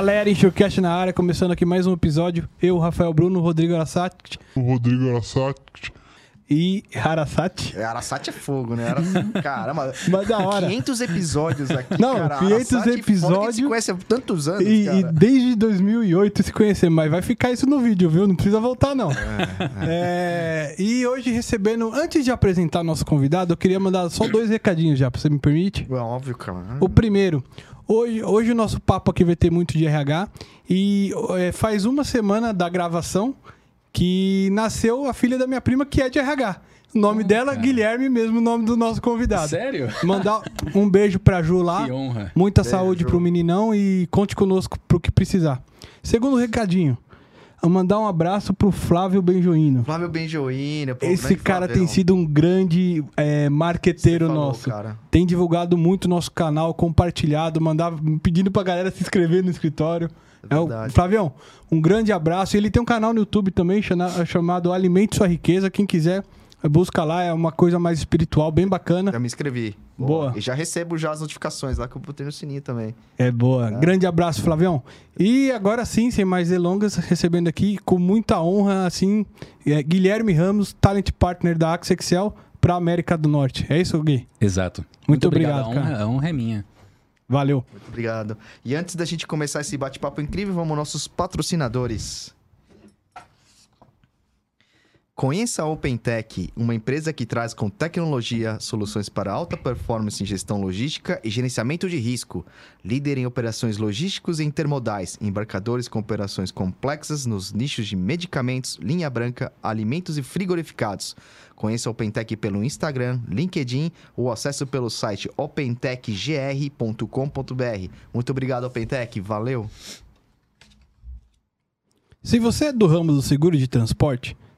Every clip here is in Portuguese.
galera, Enxurcast na área, começando aqui mais um episódio. Eu, Rafael Bruno, Rodrigo Arasati O Rodrigo Arasati. e Arasati. É, Arasati é fogo, né? Ara... Caramba, Mas da hora. 500 episódios aqui, Não, cara. 500 Arasati, episódios. fora que a gente se conhece há tantos anos, E, e desde 2008 se conhecer, mas vai ficar isso no vídeo, viu? Não precisa voltar, não. É, e hoje recebendo, antes de apresentar nosso convidado, eu queria mandar só dois recadinhos já, você me permite? É óbvio, cara. O primeiro, hoje, hoje o nosso papo aqui vai ter muito de RH e é, faz uma semana da gravação que nasceu a filha da minha prima que é de RH. O nome dela, Guilherme, mesmo o nome do nosso convidado. Sério? Mandar um beijo pra Ju lá. Que honra. Muita Beijo. saúde pro meninão e conte conosco pro que precisar. Segundo recadinho, eu mandar um abraço pro Flávio Benjoíno. Flávio Benjoíno, pô, Esse grande cara Flavião. tem sido um grande é, marqueteiro falou, nosso. cara. Tem divulgado muito nosso canal, compartilhado, mandava, pedindo pra galera se inscrever no escritório. É É o verdade. Flavião, um grande abraço. Ele tem um canal no YouTube também chama- chamado Alimente Sua Riqueza. Quem quiser, busca lá, é uma coisa mais espiritual, bem bacana. Já me inscrevi. Boa. E já recebo já as notificações lá que eu botei no sininho também. É boa. Grande abraço, Flavião. E agora sim, sem mais delongas, recebendo aqui com muita honra, assim, é, Guilherme Ramos, Talent Partner da Axel Excel para América do Norte. É isso, Gui? Exato. Muito obrigado, a honra, cara. A honra é minha. Valeu. Muito obrigado. E antes da gente começar esse bate-papo incrível, vamos aos nossos patrocinadores. Conheça a OpenTech, uma empresa que traz com tecnologia soluções para alta performance em gestão logística e gerenciamento de risco. Líder em operações logísticos e intermodais, embarcadores com operações complexas nos nichos de medicamentos, linha branca, alimentos e frigorificados. Conheça a OpenTech pelo Instagram, LinkedIn ou acesso pelo site opentechgr.com.br. Muito obrigado, OpenTech. Valeu! Se você é do ramo do seguro de transporte,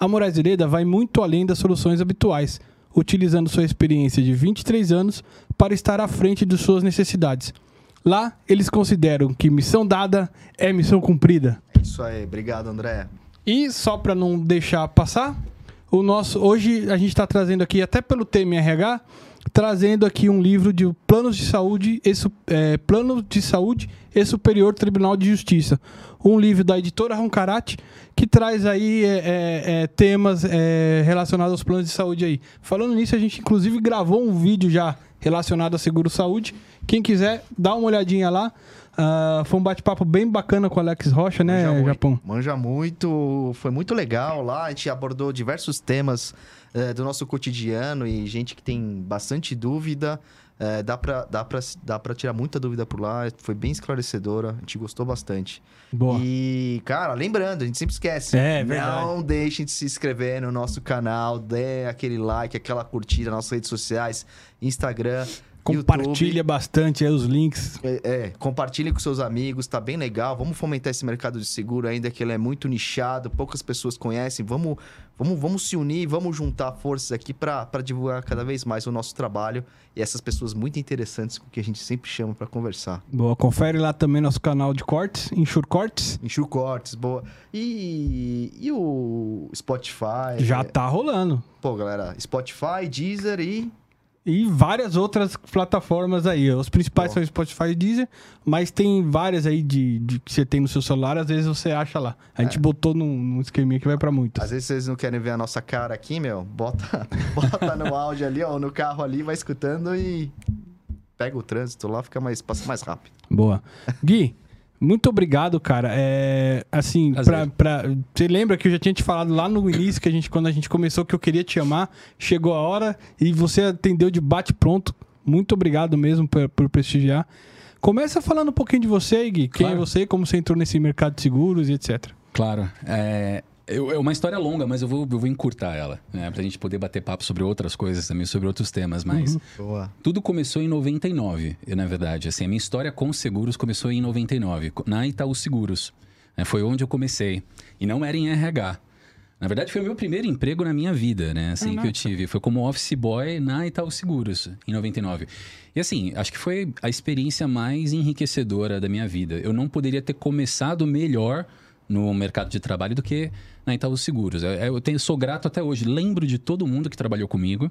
A Moraes Veleda vai muito além das soluções habituais, utilizando sua experiência de 23 anos para estar à frente de suas necessidades. Lá, eles consideram que missão dada é missão cumprida. Isso aí, obrigado, André. E só para não deixar passar, o nosso hoje a gente está trazendo aqui até pelo tema RH, trazendo aqui um livro de planos de saúde e é, plano de saúde e Superior Tribunal de Justiça, um livro da editora Roncarate que traz aí é, é, é, temas é, relacionados aos planos de saúde aí. Falando nisso, a gente inclusive gravou um vídeo já relacionado a seguro saúde. Quem quiser, dá uma olhadinha lá. Ah, foi um bate-papo bem bacana com o Alex Rocha, né, Manja muito, Japão? Manja muito, foi muito legal lá. A gente abordou diversos temas eh, do nosso cotidiano e gente que tem bastante dúvida. Eh, dá, pra, dá, pra, dá pra tirar muita dúvida por lá. Foi bem esclarecedora. A gente gostou bastante. Boa. E, cara, lembrando, a gente sempre esquece. É, verdade. Não deixem de se inscrever no nosso canal, dê aquele like, aquela curtida nas nossas redes sociais, Instagram. Compartilha YouTube. bastante aí os links. É, é, compartilhe com seus amigos, tá bem legal. Vamos fomentar esse mercado de seguro ainda que ele é muito nichado, poucas pessoas conhecem. Vamos, vamos, vamos se unir, vamos juntar forças aqui para divulgar cada vez mais o nosso trabalho e essas pessoas muito interessantes com que a gente sempre chama para conversar. Boa, confere lá também nosso canal de cortes, Insure Cortes. Enxu Cortes, boa. E, e o Spotify? Já É, tá rolando. Pô, galera, Spotify, Deezer e E várias outras plataformas aí. Os principais Boa. são Spotify e Deezer, mas tem várias aí de, de que você tem no seu celular, às vezes você acha lá. A gente botou num, num esqueminha que vai pra muitas. Às vezes vocês não querem ver a nossa cara aqui, meu, bota, bota no áudio ali, ó, no carro ali, vai escutando e pega o trânsito lá, fica mais, passa mais rápido. Boa. Gui, muito obrigado, cara. É, assim, pra, pra- você lembra que eu já tinha te falado lá no início, que a gente, quando a gente começou, que eu queria te chamar, chegou a hora e você atendeu de bate-pronto. Muito obrigado mesmo por, por prestigiar. Começa falando um pouquinho de você, Gui. Quem é Claro. você, como você entrou nesse mercado de seguros e etc. Claro. É, eu- é uma história longa, mas eu vou, eu vou encurtar ela, né? Pra gente poder bater papo sobre outras coisas também, sobre outros temas. Mas Boa. tudo começou em 99, na verdade. Assim, a minha história com seguros começou em 99, na Itaú Seguros. né? Foi onde eu comecei. E não era em RH. Na verdade, foi o meu primeiro emprego na minha vida, né? Assim, Ah, que eu tive. Foi como office boy na Itaú Seguros, em 99. E assim, acho que foi a experiência mais enriquecedora da minha vida. Eu não poderia ter começado melhor no mercado de trabalho do que na Itaú Seguros. Eu, eu tenho, sou grato até hoje. Lembro de todo mundo que trabalhou comigo.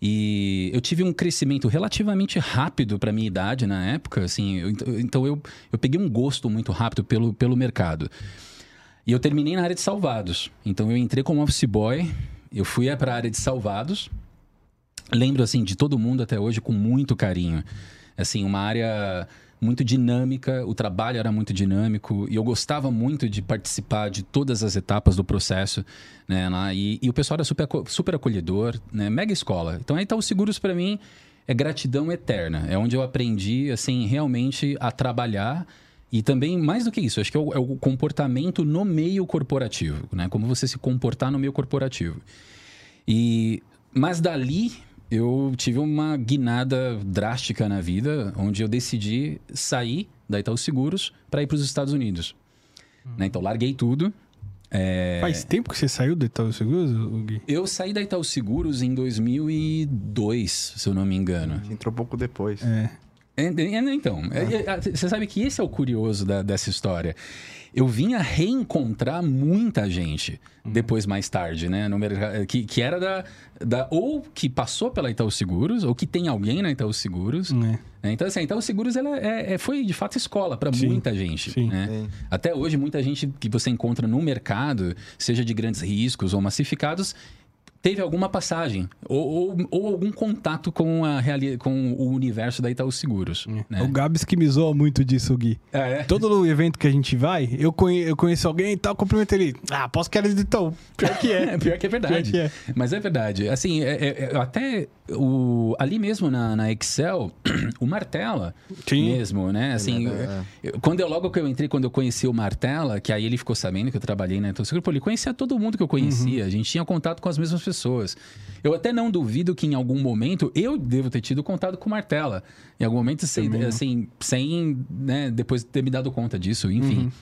E eu tive um crescimento relativamente rápido para minha idade na época, assim, eu- então eu, eu peguei um gosto muito rápido pelo, pelo mercado. E eu terminei na área de salvados. Então eu entrei como office boy, eu fui para a área de salvados. Lembro assim de todo mundo até hoje com muito carinho. Assim, uma área muito dinâmica, o trabalho era muito dinâmico e eu gostava muito de participar de todas as etapas do processo, né? lá. E, e o pessoal era super, super acolhedor, né? Mega escola. Então aí tá os seguros para mim é gratidão eterna. É onde eu aprendi assim realmente a trabalhar e também, mais do que isso, acho que é o, é o comportamento no meio corporativo, né? Como você se comportar no meio corporativo. E, mas dali eu tive uma guinada drástica na vida, onde eu decidi sair da Itaú Seguros para ir para os Estados Unidos. Né? Então, larguei tudo. É, Faz tempo que você saiu do Itaú Seguros, Gui? Eu saí da Itaú Seguros em 2002, se eu não me engano. Entrou pouco depois. É. É, é, Então, é, é, você sabe que esse é o curioso da- dessa história. Eu vinha reencontrar muita gente depois, mais tarde, né? No mercado, que, que era da, da. Ou que passou pela Itaú Seguros, ou que tem alguém na Itaú Seguros. É. né? Então, assim, a Itaú Seguros ela é, é- foi de fato escola para muita gente. sim. né? Sim. Até hoje, muita gente que você encontra no mercado, seja de grandes riscos ou massificados, teve alguma passagem ou, ou, ou algum contato com, a reali com o universo da Itaú Seguros. Né? O Gabs que me zoa muito disso, Gui. Ah, é? Todo evento que a gente vai, eu, conhe- eu conheço alguém e tal, cumprimento ele. Ah, posso que era de Itaú. Pior que é. É, pior que é verdade. Que é. Mas é verdade. Assim, é- é- é- até o, ali mesmo na, na Excel, o Martela Sim. mesmo, né? Assim, é- eu- quando eu, logo que eu entrei, quando eu conheci o Martela, que aí ele ficou sabendo que eu trabalhei na Itaú Seguros, pô, ele conhecia todo mundo que eu conhecia. Uhum. A gente tinha contato com as mesmas pessoas. Eu até não duvido que em algum momento eu devo ter tido contato com Martela. Em algum momento, sem, assim, sem, né, depois ter me dado conta disso, enfim. Uhum.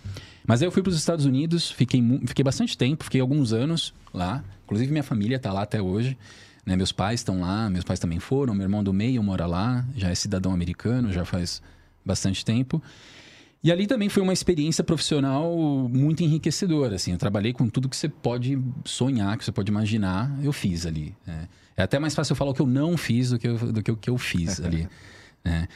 Mas aí eu fui para os Estados Unidos, fiquei, fiquei bastante tempo, fiquei alguns anos lá. Inclusive minha família está lá até hoje. né? Meus pais estão lá, meus pais também foram. Meu irmão do meio mora lá, já é cidadão americano, já faz bastante tempo. E ali também foi uma experiência profissional muito enriquecedora. Assim, eu trabalhei com tudo que você pode sonhar, que você pode imaginar, eu fiz ali. né? É até mais fácil eu falar o que eu não fiz do que, eu- do que o que eu fiz ali. né?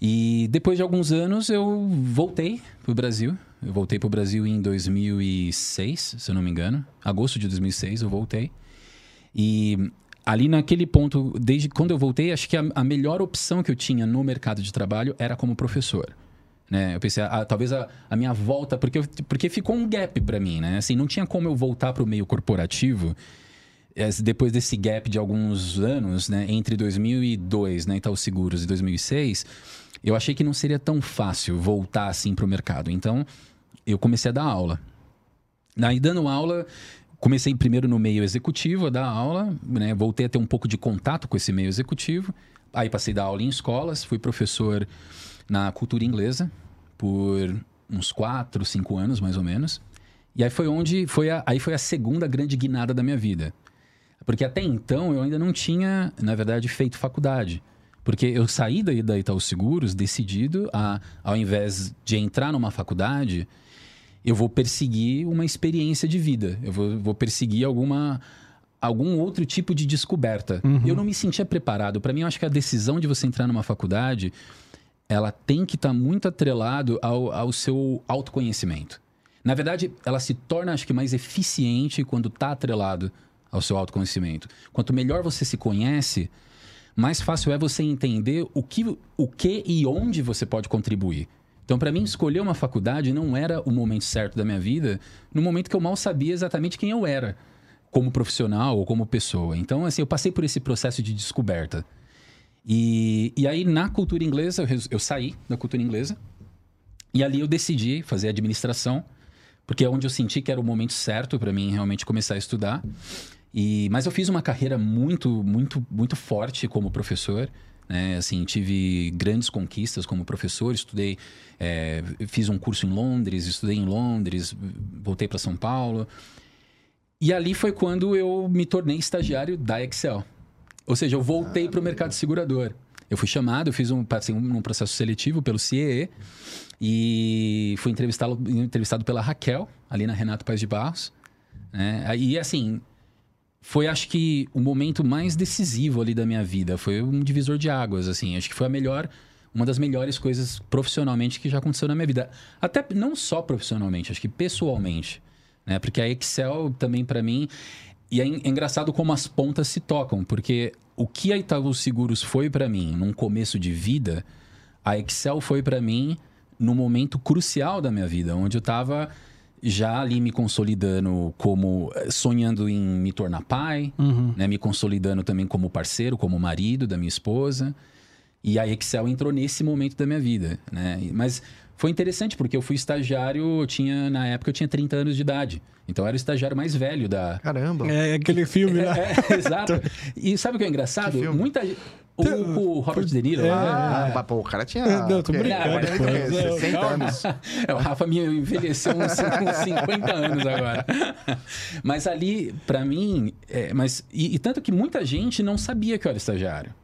E depois de alguns anos eu voltei pro Brasil. Eu voltei pro Brasil em 2006, se eu não me engano. Agosto de 2006 eu voltei. E ali naquele ponto, desde quando eu voltei, acho que a, a melhor opção que eu tinha no mercado de trabalho era como professor. Né? Eu pensei, ah, talvez a, a minha volta, porque, porque ficou um gap para mim, né? Assim, não tinha como eu voltar para o meio corporativo eh, depois desse gap de alguns anos, né? Entre 2002, né? Itaú Seguros e 2006, eu achei que não seria tão fácil voltar assim para o mercado. Então, eu comecei a dar aula. Aí, dando aula, comecei primeiro no meio executivo a dar aula, né? Voltei a ter um pouco de contato com esse meio executivo. Aí passei a dar aula em escolas, fui professor na cultura inglesa por uns quatro, cinco anos, mais ou menos. E aí foi onde foi a, aí foi a segunda grande guinada da minha vida. Porque até então eu ainda não tinha, na verdade, feito faculdade. Porque eu saí daí da Itaú Seguros decidido a, ao invés de entrar numa faculdade, eu vou perseguir uma experiência de vida. Eu vou, vou perseguir alguma algum outro tipo de descoberta. Eu não me sentia preparado. Para mim, eu acho que a decisão de você entrar numa faculdade, ela tem que estar muito atrelado ao, ao seu autoconhecimento. Na verdade, ela se torna, acho que, mais eficiente quando está atrelado ao seu autoconhecimento. Quanto melhor você se conhece, mais fácil é você entender o que, o que e onde você pode contribuir. Então, para mim, escolher uma faculdade não era o momento certo da minha vida, no momento que eu mal sabia exatamente quem eu era, como profissional ou como pessoa. Então, assim, eu passei por esse processo de descoberta. E, e aí, na cultura inglesa, eu, eu saí da cultura inglesa, e ali eu decidi fazer administração, porque é onde eu senti que era o momento certo para mim realmente começar a estudar. E, mas eu fiz uma carreira muito, muito, muito forte como professor. Né? Assim, tive grandes conquistas como professor, estudei, é, fiz um curso em Londres, estudei em Londres, voltei para São Paulo. E ali foi quando eu me tornei estagiário da Excel. Ou seja, eu voltei para o mercado segurador. Eu fui chamado, eu fiz um, passei um, um processo seletivo pelo CIE e fui entrevistado, entrevistado pela Raquel, ali na Renato Paz de Barros. Né? E assim, foi acho que o momento mais decisivo ali da minha vida. Foi um divisor de águas, assim. Acho que foi a melhor, uma das melhores coisas profissionalmente que já aconteceu na minha vida. Até não só profissionalmente, acho que pessoalmente. Né? Porque a Excel também para mim. E é, é engraçado como as pontas se tocam, porque o que a Itaú Seguros foi para mim num começo de vida, a Excel foi para mim no momento crucial da minha vida, onde eu estava já ali me consolidando como eh, sonhando em me tornar pai, uhum. né, me consolidando também como parceiro, como marido da minha esposa. E a Excel entrou nesse momento da minha vida, né? Mas foi interessante porque eu fui estagiário, eu tinha na época eu tinha 30 anos de idade. Então eu era o estagiário mais velho da Caramba. É aquele filme lá. É, é, exato. E sabe o que é engraçado? Que Muita o, o Robert De Niro. É, ah, é. pô, o cara tinha. Não, tô brincando. É, 60 anos. É, o Rafa me envelheceu uns, uns 50 anos agora. Mas ali, para mim, é, mas e, e, tanto que muita gente não sabia que eu era estagiário.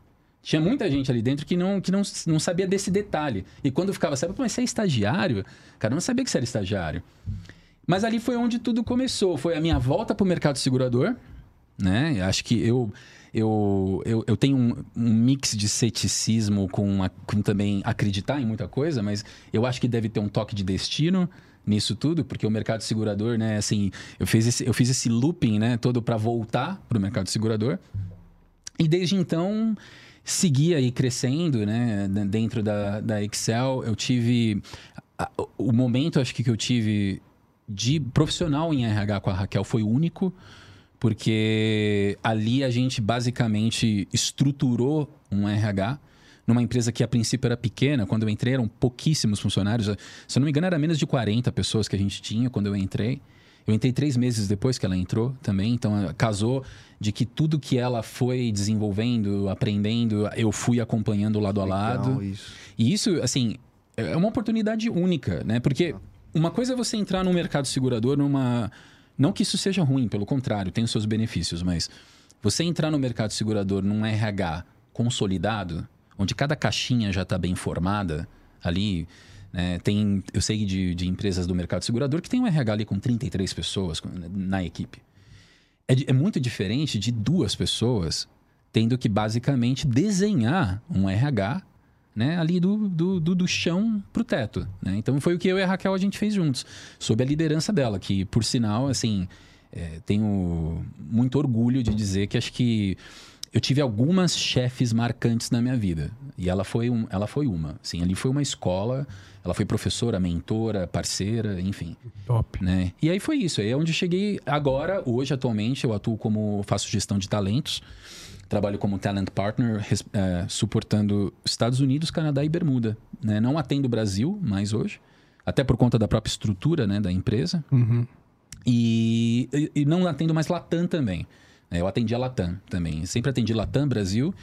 Tinha muita gente ali dentro que não, que não, não sabia desse detalhe. E quando ficava, sabe, mas você é estagiário? Cara, eu não sabia que você era estagiário. Mas ali foi onde tudo começou. Foi a minha volta para o mercado segurador. Né? Acho que eu eu, eu, eu tenho um, um, mix de ceticismo com, com também acreditar em muita coisa, mas eu acho que deve ter um toque de destino nisso tudo, porque o mercado segurador, né, assim, eu fiz esse, eu fiz esse looping, né, todo para voltar para o mercado segurador. E desde então segui aí crescendo, né, dentro da, da Excel. Eu tive o momento, acho que que eu tive de profissional em RH com a Raquel foi único porque ali a gente basicamente estruturou um RH numa empresa que a princípio era pequena. Quando eu entrei, eram pouquíssimos funcionários. Se eu não me engano, era menos de 40 pessoas que a gente tinha quando eu entrei. Eu entrei três meses depois que ela entrou também, então casou de que tudo que ela foi desenvolvendo, aprendendo, eu fui acompanhando lado Legal, a lado. Isso. E isso, assim, é uma oportunidade única, né? Porque uma coisa é você entrar no mercado segurador numa não que isso seja ruim, pelo contrário, tem os seus benefícios, mas você entrar no mercado segurador num RH consolidado, onde cada caixinha já está bem formada, ali né, tem, eu sei de, de, empresas do mercado segurador que tem um RH ali com 33 pessoas na equipe. É, é muito diferente de duas pessoas tendo que basicamente desenhar um RH né, ali do, do, do, do chão para o teto. Né? Então foi o que eu e a Raquel a gente fez juntos, sob a liderança dela, que por sinal, assim, é, tenho muito orgulho de dizer que acho que eu tive algumas chefes marcantes na minha vida e ela foi, um, ela foi uma. Assim, ali foi uma escola, ela foi professora, mentora, parceira, enfim. Top. Né? E aí foi isso. Aí é onde eu cheguei agora, hoje, atualmente, eu atuo como faço gestão de talentos. Trabalho como talent partner, é, suportando Estados Unidos, Canadá e Bermuda. Né? Não atendo o Brasil mais hoje, até por conta da própria estrutura né, da empresa. Uhum. E, e, e, não atendo mais Latam também. Né? Eu atendi a Latam também. Sempre atendi Latam, Brasil.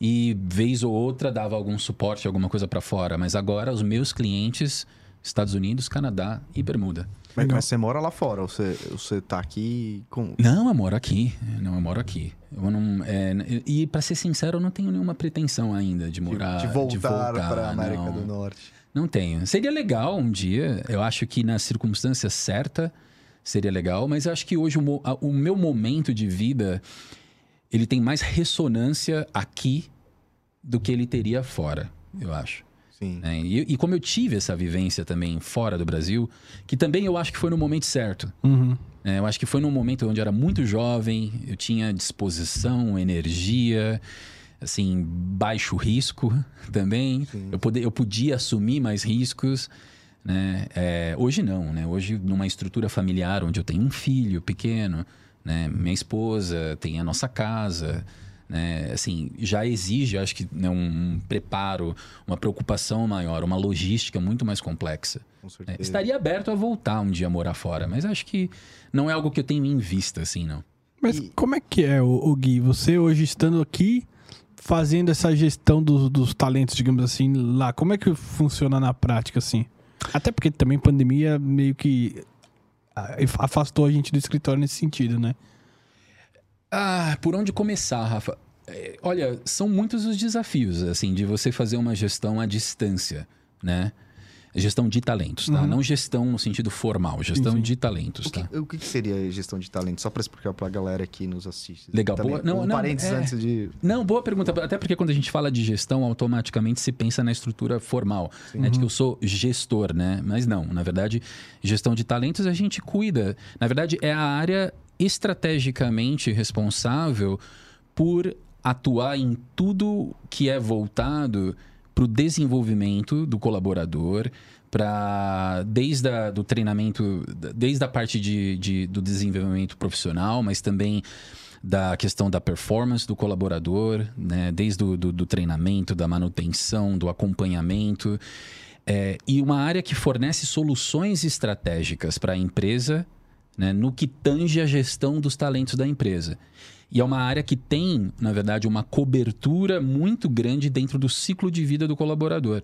E vez ou outra dava algum suporte, alguma coisa para fora. Mas agora os meus clientes, Estados Unidos, Canadá e Bermuda. Mas, mas, você mora lá fora, ou você, você tá aqui com. Não, eu moro aqui. Não, eu moro aqui. Eu não, é, e para ser sincero, eu não tenho nenhuma pretensão ainda de morar. De, de voltar, voltar para América não, do Norte. Não tenho. Seria legal um dia. Eu acho que na circunstância certa seria legal, mas eu acho que hoje o, o meu momento de vida ele tem mais ressonância aqui do que ele teria fora, eu acho. Sim. É, e, e, como eu tive essa vivência também fora do Brasil, que também eu acho que foi no momento certo. Uhum. É, eu acho que foi num momento onde eu era muito jovem, eu tinha disposição, energia, assim, baixo risco também. Eu, poder, eu podia assumir mais riscos. Né? É, hoje não, né? Hoje, numa estrutura familiar onde eu tenho um filho pequeno, né? minha esposa, tem a nossa casa né? Assim, já exige, acho que, né, um, preparo, uma preocupação maior, uma logística muito mais complexa. É, estaria aberto a voltar um dia a morar fora, mas acho que não é algo que eu tenho em vista, assim, não. Mas e... como é que é, o, o Gui? Você hoje estando aqui, fazendo essa gestão dos, dos talentos, digamos assim, lá? Como é que funciona na prática, assim? Até porque também pandemia meio que ah, afastou a gente do escritório nesse sentido, né? Ah, por onde começar, Rafa? É, olha, são muitos os desafios, assim, de você fazer uma gestão à distância, né? Gestão de talentos, tá? Uhum. Não gestão no sentido formal, gestão sim. de talentos, O que, tá? o que seria gestão de talento? Só para explicar para a galera que nos assiste. Legal, Também, boa. Não, um não, parênteses é. antes de... Não, boa pergunta. Até porque quando a gente fala de gestão, automaticamente se pensa na estrutura formal, né? De que eu sou gestor, né? Mas não, na verdade, gestão de talentos a gente cuida. Na verdade, é a área estrategicamente responsável por atuar em tudo que é voltado para o desenvolvimento do colaborador, para desde a, do treinamento, desde a parte de, de- do desenvolvimento profissional, mas também da questão da performance do colaborador, né? desde o do, do treinamento, da manutenção, do acompanhamento. É, e uma área que fornece soluções estratégicas para a empresa né, no que tange a gestão dos talentos da empresa. E é uma área que tem, na verdade, uma cobertura muito grande dentro do ciclo de vida do colaborador.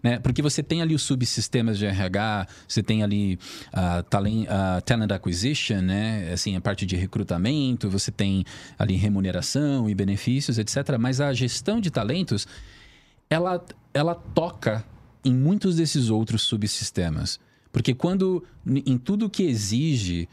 Né? Porque você tem ali os subsistemas de RH, você tem ali a talent, a talent acquisition, né? assim, a parte de recrutamento, você tem ali remuneração e benefícios, etc. Mas a gestão de talentos, ela, ela toca em muitos desses outros subsistemas. Porque quando, em tudo que exige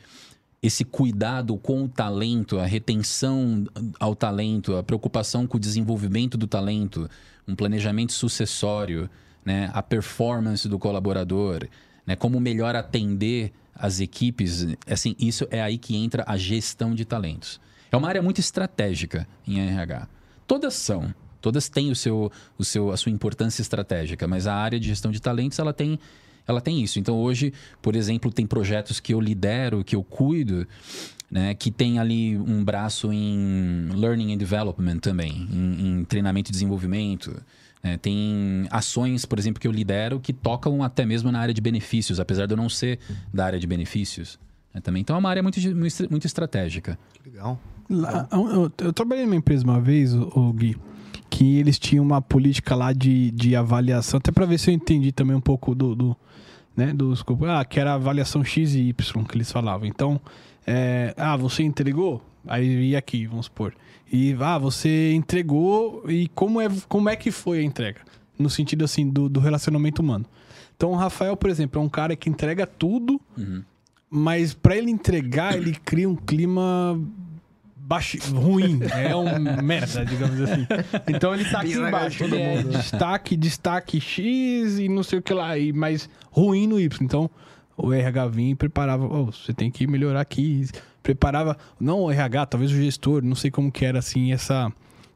esse cuidado com o talento, a retenção ao talento, a preocupação com o desenvolvimento do talento, um planejamento sucessório, né, a performance do colaborador, né, como melhor atender as equipes, assim, isso é aí que entra a gestão de talentos. É uma área muito estratégica em RH. Todas são, todas têm o seu, o seu, a sua importância estratégica, mas a área de gestão de talentos ela tem ela tem isso. Então hoje, por exemplo, tem projetos que eu lidero, que eu cuido, né, que tem ali um braço em learning and development também, em, em treinamento e desenvolvimento. né. tem ações, por exemplo, que eu lidero que tocam até mesmo na área de benefícios, apesar de eu não ser da área de benefícios. né, também. Então é uma área muito, muito, estratégica. Que legal. Lá- eu, eu trabalhei numa empresa uma vez, o, o Gui, que eles tinham uma política lá de, de avaliação, até para ver se eu entendi também um pouco do, do né, do escopo. Ah, que era a avaliação X e Y que eles falavam. Então, é, ah, você entregou? Aí ia aqui, vamos supor. E, ah, você entregou e como é, como é que foi a entrega? No sentido, assim, do, do relacionamento humano. Então, o Rafael, por exemplo, é um cara que entrega tudo, Uhum. mas para ele entregar, ele cria um clima baixo, ruim. É um merda, digamos assim. Então ele tá aqui embaixo. Ele é né? destaque, destaque X e não sei o que lá, e, mas ruim no Y. Então o RH vinha e preparava, "Ó, você tem que melhorar aqui. Preparava, não o RH, talvez o gestor, não sei como que era assim essa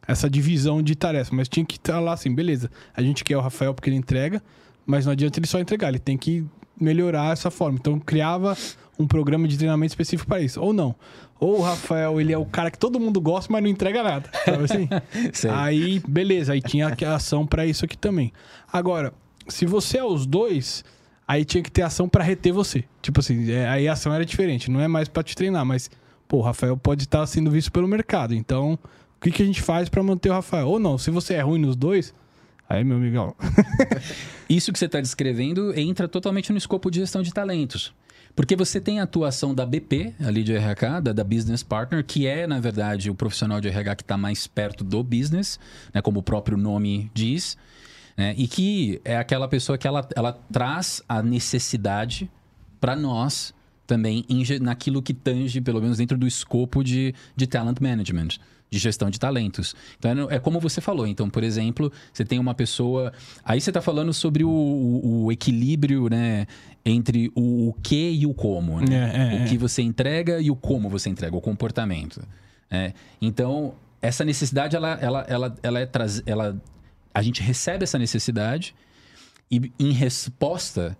essa divisão de tarefas, mas tinha que estar lá assim, beleza. A gente quer o Rafael porque ele entrega, mas não adianta ele só entregar, ele tem que melhorar essa forma. Então criava um programa de treinamento específico para isso. Ou não. Ou o Rafael, ele é o cara que todo mundo gosta, mas não entrega nada. Sabe assim? Aí, beleza, aí tinha a ação para isso aqui também. Agora, se você é os dois, aí tinha que ter ação para reter você. Tipo assim, é, aí a ação era diferente, não é mais para te treinar, mas pô, o Rafael pode estar sendo visto pelo mercado. Então, o que, que a gente faz para manter o Rafael? Ou não, se você é ruim nos dois, aí meu amigão, Isso que você está descrevendo entra totalmente no escopo de gestão de talentos. Porque você tem a atuação da BP, ali de RH, da, da Business Partner, que é, na verdade, o profissional de RH que está mais perto do business, né, como o próprio nome diz, né, e que é aquela pessoa que ela, ela traz a necessidade para nós também em naquilo que tange, pelo menos dentro do escopo de, de talent management, de gestão de talentos. Então é é como você falou. Então, por exemplo, você tem uma pessoa. Aí você está falando sobre o, o- o equilíbrio né, entre o, o que e o como. Né? É, é, o que é. você entrega e o como você entrega, o comportamento. né? Então, essa necessidade, ela, ela, ela, ela é traz, ela A gente recebe essa necessidade e, em resposta,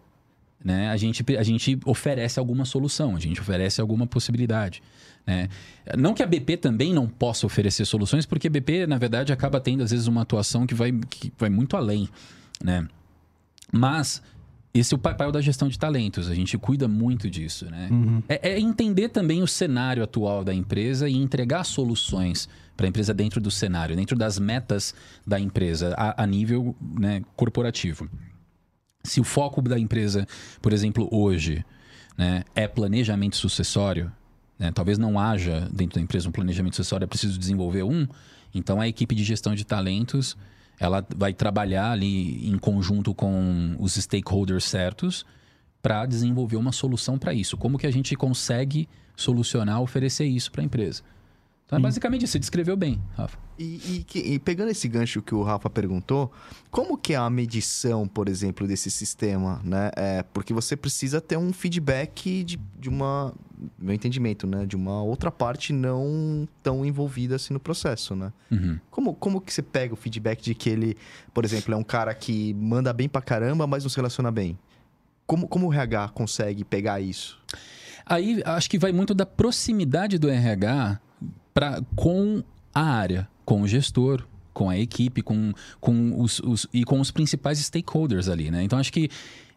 né, a, gente, a gente oferece alguma solução, a gente oferece alguma possibilidade. Né? Não que a BP também não possa oferecer soluções, porque a BP, na verdade, acaba tendo, às vezes, uma atuação que vai, que vai muito além. Né? Mas esse é o papel da gestão de talentos. A gente cuida muito disso, né? É, é entender também o cenário atual da empresa e entregar soluções para a empresa dentro do cenário, dentro das metas da empresa, a, a nível né, corporativo. Se o foco da empresa, por exemplo, hoje, né, é planejamento sucessório, né, talvez não haja dentro da empresa um planejamento sucessório, é preciso desenvolver um, então a equipe de gestão de talentos ela vai trabalhar ali em conjunto com os stakeholders certos para desenvolver uma solução para isso. Como que a gente consegue solucionar, oferecer isso para a empresa? Então é basicamente isso. Você descreveu bem, Rafa. E, e e pegando esse gancho que o Rafa perguntou, como que é a medição, por exemplo, desse sistema, né? É, porque você precisa ter um feedback de, de uma, meu entendimento, né? De uma outra parte não tão envolvida assim no processo, né? Uhum. Como, como que você pega o feedback de que ele, por exemplo, é um cara que manda bem pra caramba, mas não se relaciona bem? Como, como o RH consegue pegar isso? Aí acho que vai muito da proximidade do RH pra, com a área, com o gestor, com a equipe, com, com os, os- e com os principais stakeholders ali, né? Então acho que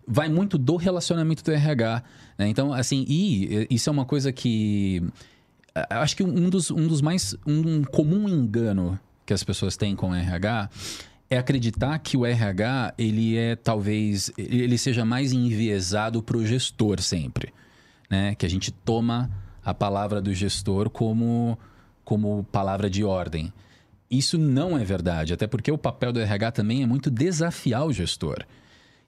vai muito do relacionamento do RH. Né? Então, assim, e isso é uma coisa que. Acho que um dos, um dos mais. Um comum engano que as pessoas têm com o RH é acreditar que o RH ele é talvez ele seja mais enviesado para o gestor sempre, né? Que a gente toma a palavra do gestor como como palavra de ordem. Isso não é verdade, até porque o papel do RH também é muito desafiar o gestor.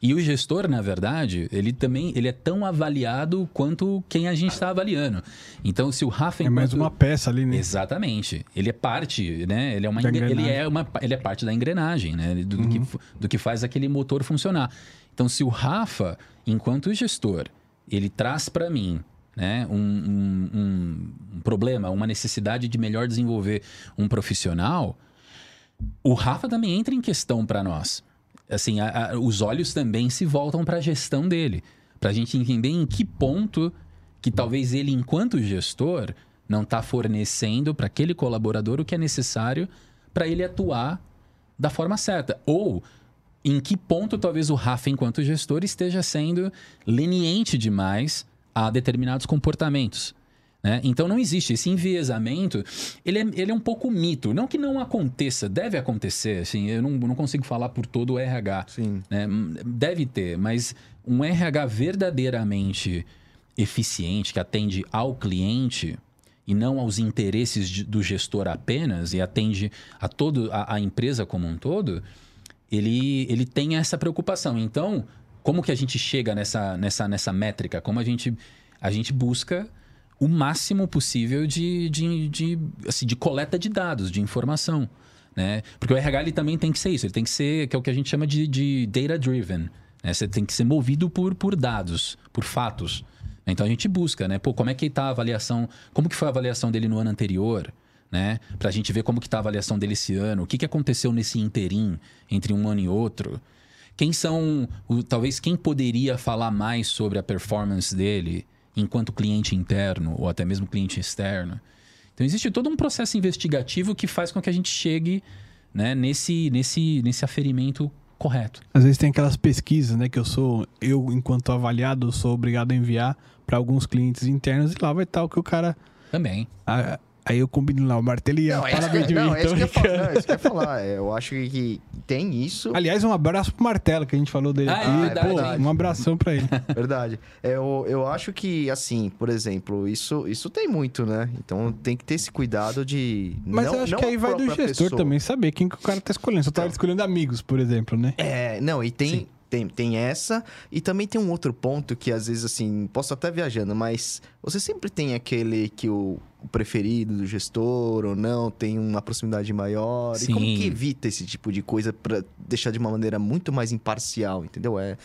E o gestor, na verdade, ele também ele é tão avaliado quanto quem a gente está avaliando. Então, se o Rafa É mais enquanto- uma peça ali, né? Exatamente. Ele é parte, né? Ele é uma engre- ele engrenagem. é uma ele é parte da engrenagem, né? Do, do que, do que faz aquele motor funcionar. Então, se o Rafa, enquanto gestor, ele traz para mim, né, um- um- um problema, uma necessidade de melhor desenvolver um profissional, o Rafa também entra em questão para nós. Assim, a- a- os olhos também se voltam para a gestão dele, para a gente entender em que ponto que talvez ele, enquanto gestor, não está fornecendo para aquele colaborador o que é necessário para ele atuar da forma certa. Ou em que ponto talvez o Rafa, enquanto gestor, esteja sendo leniente demais a determinados comportamentos. Né? Então não existe esse enviesamento, ele é, ele é um pouco mito. Não que não aconteça, deve acontecer. Assim, eu não, não consigo falar por todo o RH. Sim. né? Deve ter, mas um RH verdadeiramente eficiente, que atende ao cliente e não aos interesses de- do gestor apenas, e atende a todo a, a empresa como um todo, ele, ele tem essa preocupação. Então, como que a gente chega nessa, nessa, nessa métrica? Como a gente, a gente busca o máximo possível de, de, de, assim, de coleta de dados, de informação. Né? Porque o RH ele também tem que ser isso, ele tem que ser, que é o que a gente chama de, de data-driven. Né? Você tem que ser movido por, por dados, por fatos. Então a gente busca, né? Pô, como é que está a avaliação, como que foi a avaliação dele no ano anterior? Né? Pra gente ver como que tá a avaliação dele esse ano, o que, que aconteceu nesse interim entre um ano e outro. Quem são, o- talvez quem poderia falar mais sobre a performance dele enquanto cliente interno ou até mesmo cliente externo. Então existe todo um processo investigativo que faz com que a gente chegue né, nesse, nesse, nesse aferimento correto. Às vezes tem aquelas pesquisas, né, que eu sou, eu enquanto avaliado, sou obrigado a enviar para alguns clientes internos e lá vai estar o que o cara. Também. Ah, Aí eu combino lá o martelo e a Não, é parabéns de não, é isso tô que eu ia falar. brincando. Não, é isso que eu ia falar. É, Eu acho que tem isso. Aliás, um abraço pro Martelo, que a gente falou dele Ah, é aqui. verdade, Pô, um abração pra ele. Verdade. É, Eu, eu acho que, assim, por exemplo, isso, isso tem muito, né? Então tem que ter esse cuidado de. Mas não, eu acho que aí vai do gestor pessoa. também saber quem que o cara tá escolhendo. Você tá Então. escolhendo amigos, por exemplo, né? É, não, e tem, tem, tem essa. E também tem um outro ponto que às vezes, assim, posso até viajando, mas você sempre tem aquele que o, o preferido do gestor ou não tem uma proximidade maior. E como Sim. que evita esse tipo de coisa pra deixar de uma maneira muito mais imparcial, entendeu? É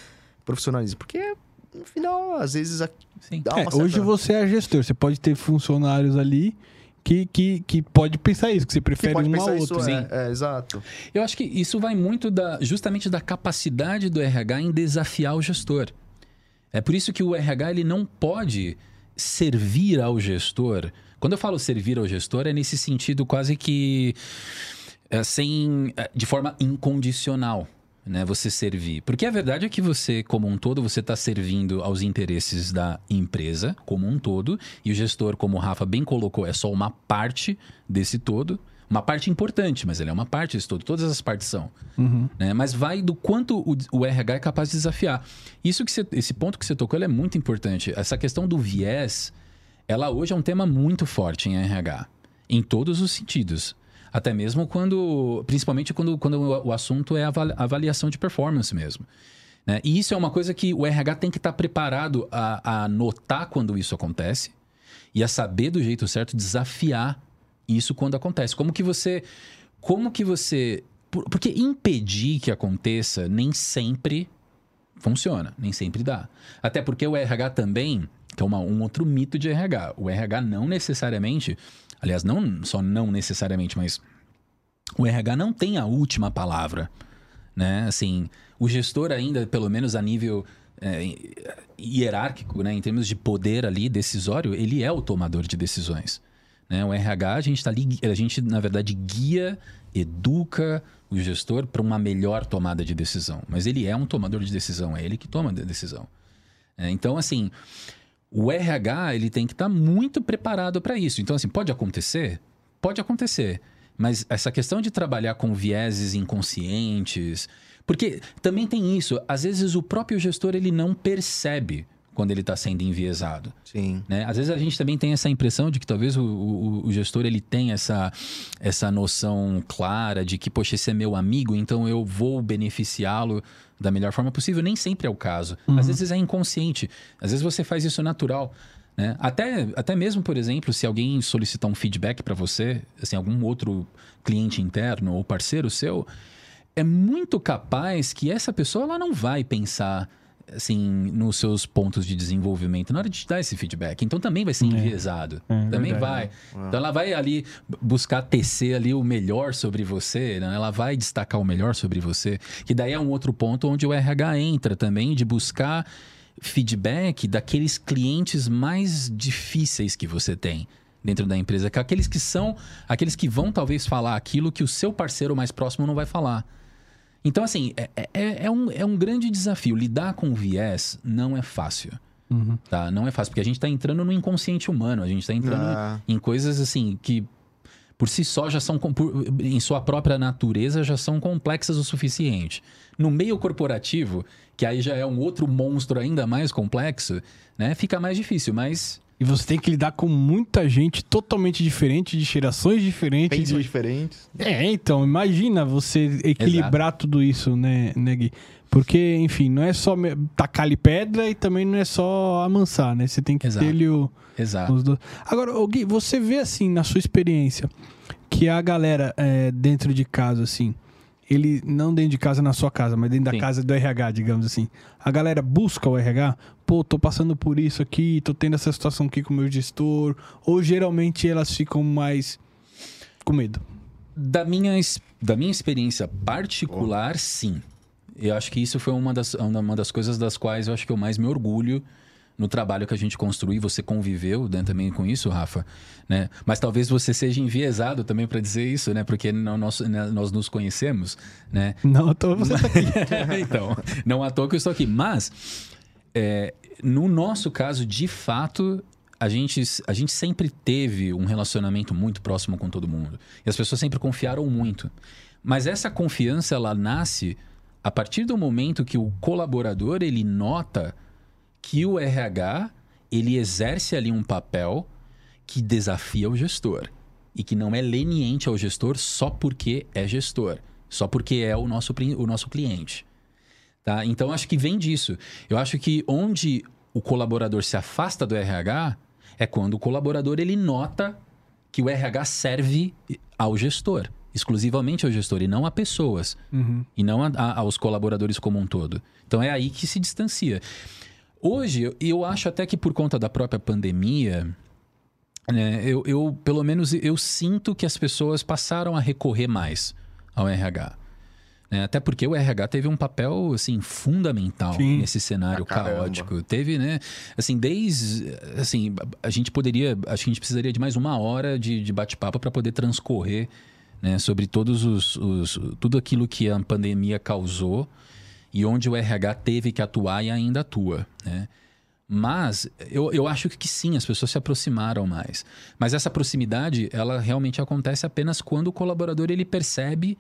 profissionalismo. Porque, no final, às vezes, a- Sim. dá É, certa... hoje você é gestor, você pode ter funcionários ali que, que, que pode pensar isso, que você que prefere pode um ao isso, outro. é, é, exato. Eu acho que isso vai muito da, justamente da capacidade do RH em desafiar o gestor. É por isso que o RH ele não pode servir ao gestor. Quando eu falo servir ao gestor, é nesse sentido quase que é, sem, é, de forma incondicional. Né, você servir. Porque a verdade é que você, como um todo, você está servindo aos interesses da empresa como um todo, e o gestor, como o Rafa bem colocou, é só uma parte desse todo. Uma parte importante, mas ele é uma parte desse todo. Todas as partes são. Né? Mas vai do quanto o, o RH é capaz de desafiar. Isso que você- esse ponto que você tocou ele é muito importante. Essa questão do viés, ela hoje é um tema muito forte em RH. Em todos os sentidos. Até mesmo quando. Principalmente quando, quando o assunto é avali- avaliação de performance mesmo. né? E isso é uma coisa que o RH tem que estar preparado a, a notar quando isso acontece e a saber do jeito certo desafiar isso quando acontece. Como que você. Como que você. por- Porque impedir que aconteça nem sempre funciona, nem sempre dá. Até porque o RH também, que é uma- um outro mito de RH. O RH não necessariamente, aliás, não só não necessariamente, mas o RH não tem a última palavra, né? Assim, o gestor ainda, pelo menos a nível é, hierárquico, né, em termos de poder ali decisório, ele é o tomador de decisões. Né? O RH, a gente está ali, a gente, na verdade, guia, educa o gestor para uma melhor tomada de decisão. Mas ele é um tomador de decisão, é ele que toma a decisão. É, então, assim, o RH ele tem que estar muito preparado para isso. Então, assim, pode acontecer? Pode acontecer. Mas essa questão de trabalhar com vieses inconscientes. Porque também tem isso. Às vezes o próprio gestor ele não percebe quando ele está sendo enviesado. Sim. Né? Às vezes a gente também tem essa impressão de que talvez o, o- o gestor ele tenha essa, essa noção clara de que, poxa, esse é meu amigo, então eu vou beneficiá-lo da melhor forma possível. Nem sempre é o caso. Às vezes é inconsciente. Às vezes você faz isso natural. Né? Até, até mesmo, por exemplo, se alguém solicitar um feedback para você, assim, algum outro cliente interno ou parceiro seu, é muito capaz que essa pessoa ela não vai pensar assim nos seus pontos de desenvolvimento na hora de te dar esse feedback. Então também vai ser enviesado. É, também verdade. vai. Então ela vai ali buscar tecer ali o melhor sobre você, né? ela vai destacar o melhor sobre você. Que daí é um outro ponto onde o RH entra também de buscar feedback daqueles clientes mais difíceis que você tem dentro da empresa, que é aqueles que são aqueles que vão talvez falar aquilo que o seu parceiro mais próximo não vai falar. Então, assim, é, é, é um, é um grande desafio. Lidar com viés não é fácil. Uhum. Tá? Não é fácil, porque a gente está entrando no inconsciente humano. A gente está entrando Ah. em coisas assim que por si só já são, em sua própria natureza, já são complexas o suficiente. No meio corporativo, que aí já é um outro monstro ainda mais complexo, né? Fica mais difícil, mas E você tem que lidar com muita gente totalmente diferente, de gerações diferentes. Pensam de- diferentes. É, então, imagina você equilibrar tudo isso, né, né, Gui? Porque, enfim, não é só me- tacar-lhe pedra e também não é só amansar, né? Você tem que Exato. ter-lhe o, exato. os dois. Agora, Gui, você vê, assim, na sua experiência, que a galera é, dentro de casa, assim, ele, não dentro de casa na sua casa, mas dentro da Sim. casa do RH, digamos assim, a galera busca o RH, pô, tô passando por isso aqui, tô tendo essa situação aqui com o meu gestor, ou geralmente elas ficam mais com medo? Da minha, da minha experiência particular, sim. Eu acho que isso foi uma das, uma das coisas das quais eu acho que eu mais me orgulho no trabalho que a gente construiu. Você conviveu né, também com isso, Rafa. Né? Mas talvez você seja enviesado também para dizer isso, né? Porque nós, né, nós nos conhecemos, né? Não, eu tô, você tá aqui. então, não à toa que eu estou aqui. Mas, é, no nosso caso, de fato, a gente, a gente sempre teve um relacionamento muito próximo com todo mundo. E as pessoas sempre confiaram muito. Mas essa confiança, ela nasce a partir do momento que o colaborador, ele nota que o RH, ele exerce ali um papel que desafia o gestor. E que não é leniente ao gestor só porque é gestor. Só porque é o nosso, o nosso cliente. Tá? Então, acho que vem disso. Eu acho que onde o colaborador se afasta do RH é quando o colaborador ele nota que o RH serve ao gestor, exclusivamente ao gestor, e não a pessoas, Uhum. e não a- a- aos colaboradores como um todo. Então, é aí que se distancia. Hoje, eu- eu acho até que por conta da própria pandemia, né, eu, eu, pelo menos, eu sinto que as pessoas passaram a recorrer mais ao RH. né? Até porque o RH teve um papel, assim, fundamental Sim. nesse cenário caramba. caótico. Teve, né? Assim, desde... Assim, a gente poderia... Acho que a gente precisaria de mais uma hora de, de bate-papo para poder transcorrer né, sobre todos os, os, tudo aquilo que a pandemia causou e onde o RH teve que atuar e ainda atua. Né? Mas eu, eu acho que sim, as pessoas se aproximaram mais. Mas essa proximidade, ela realmente acontece apenas quando o colaborador ele percebe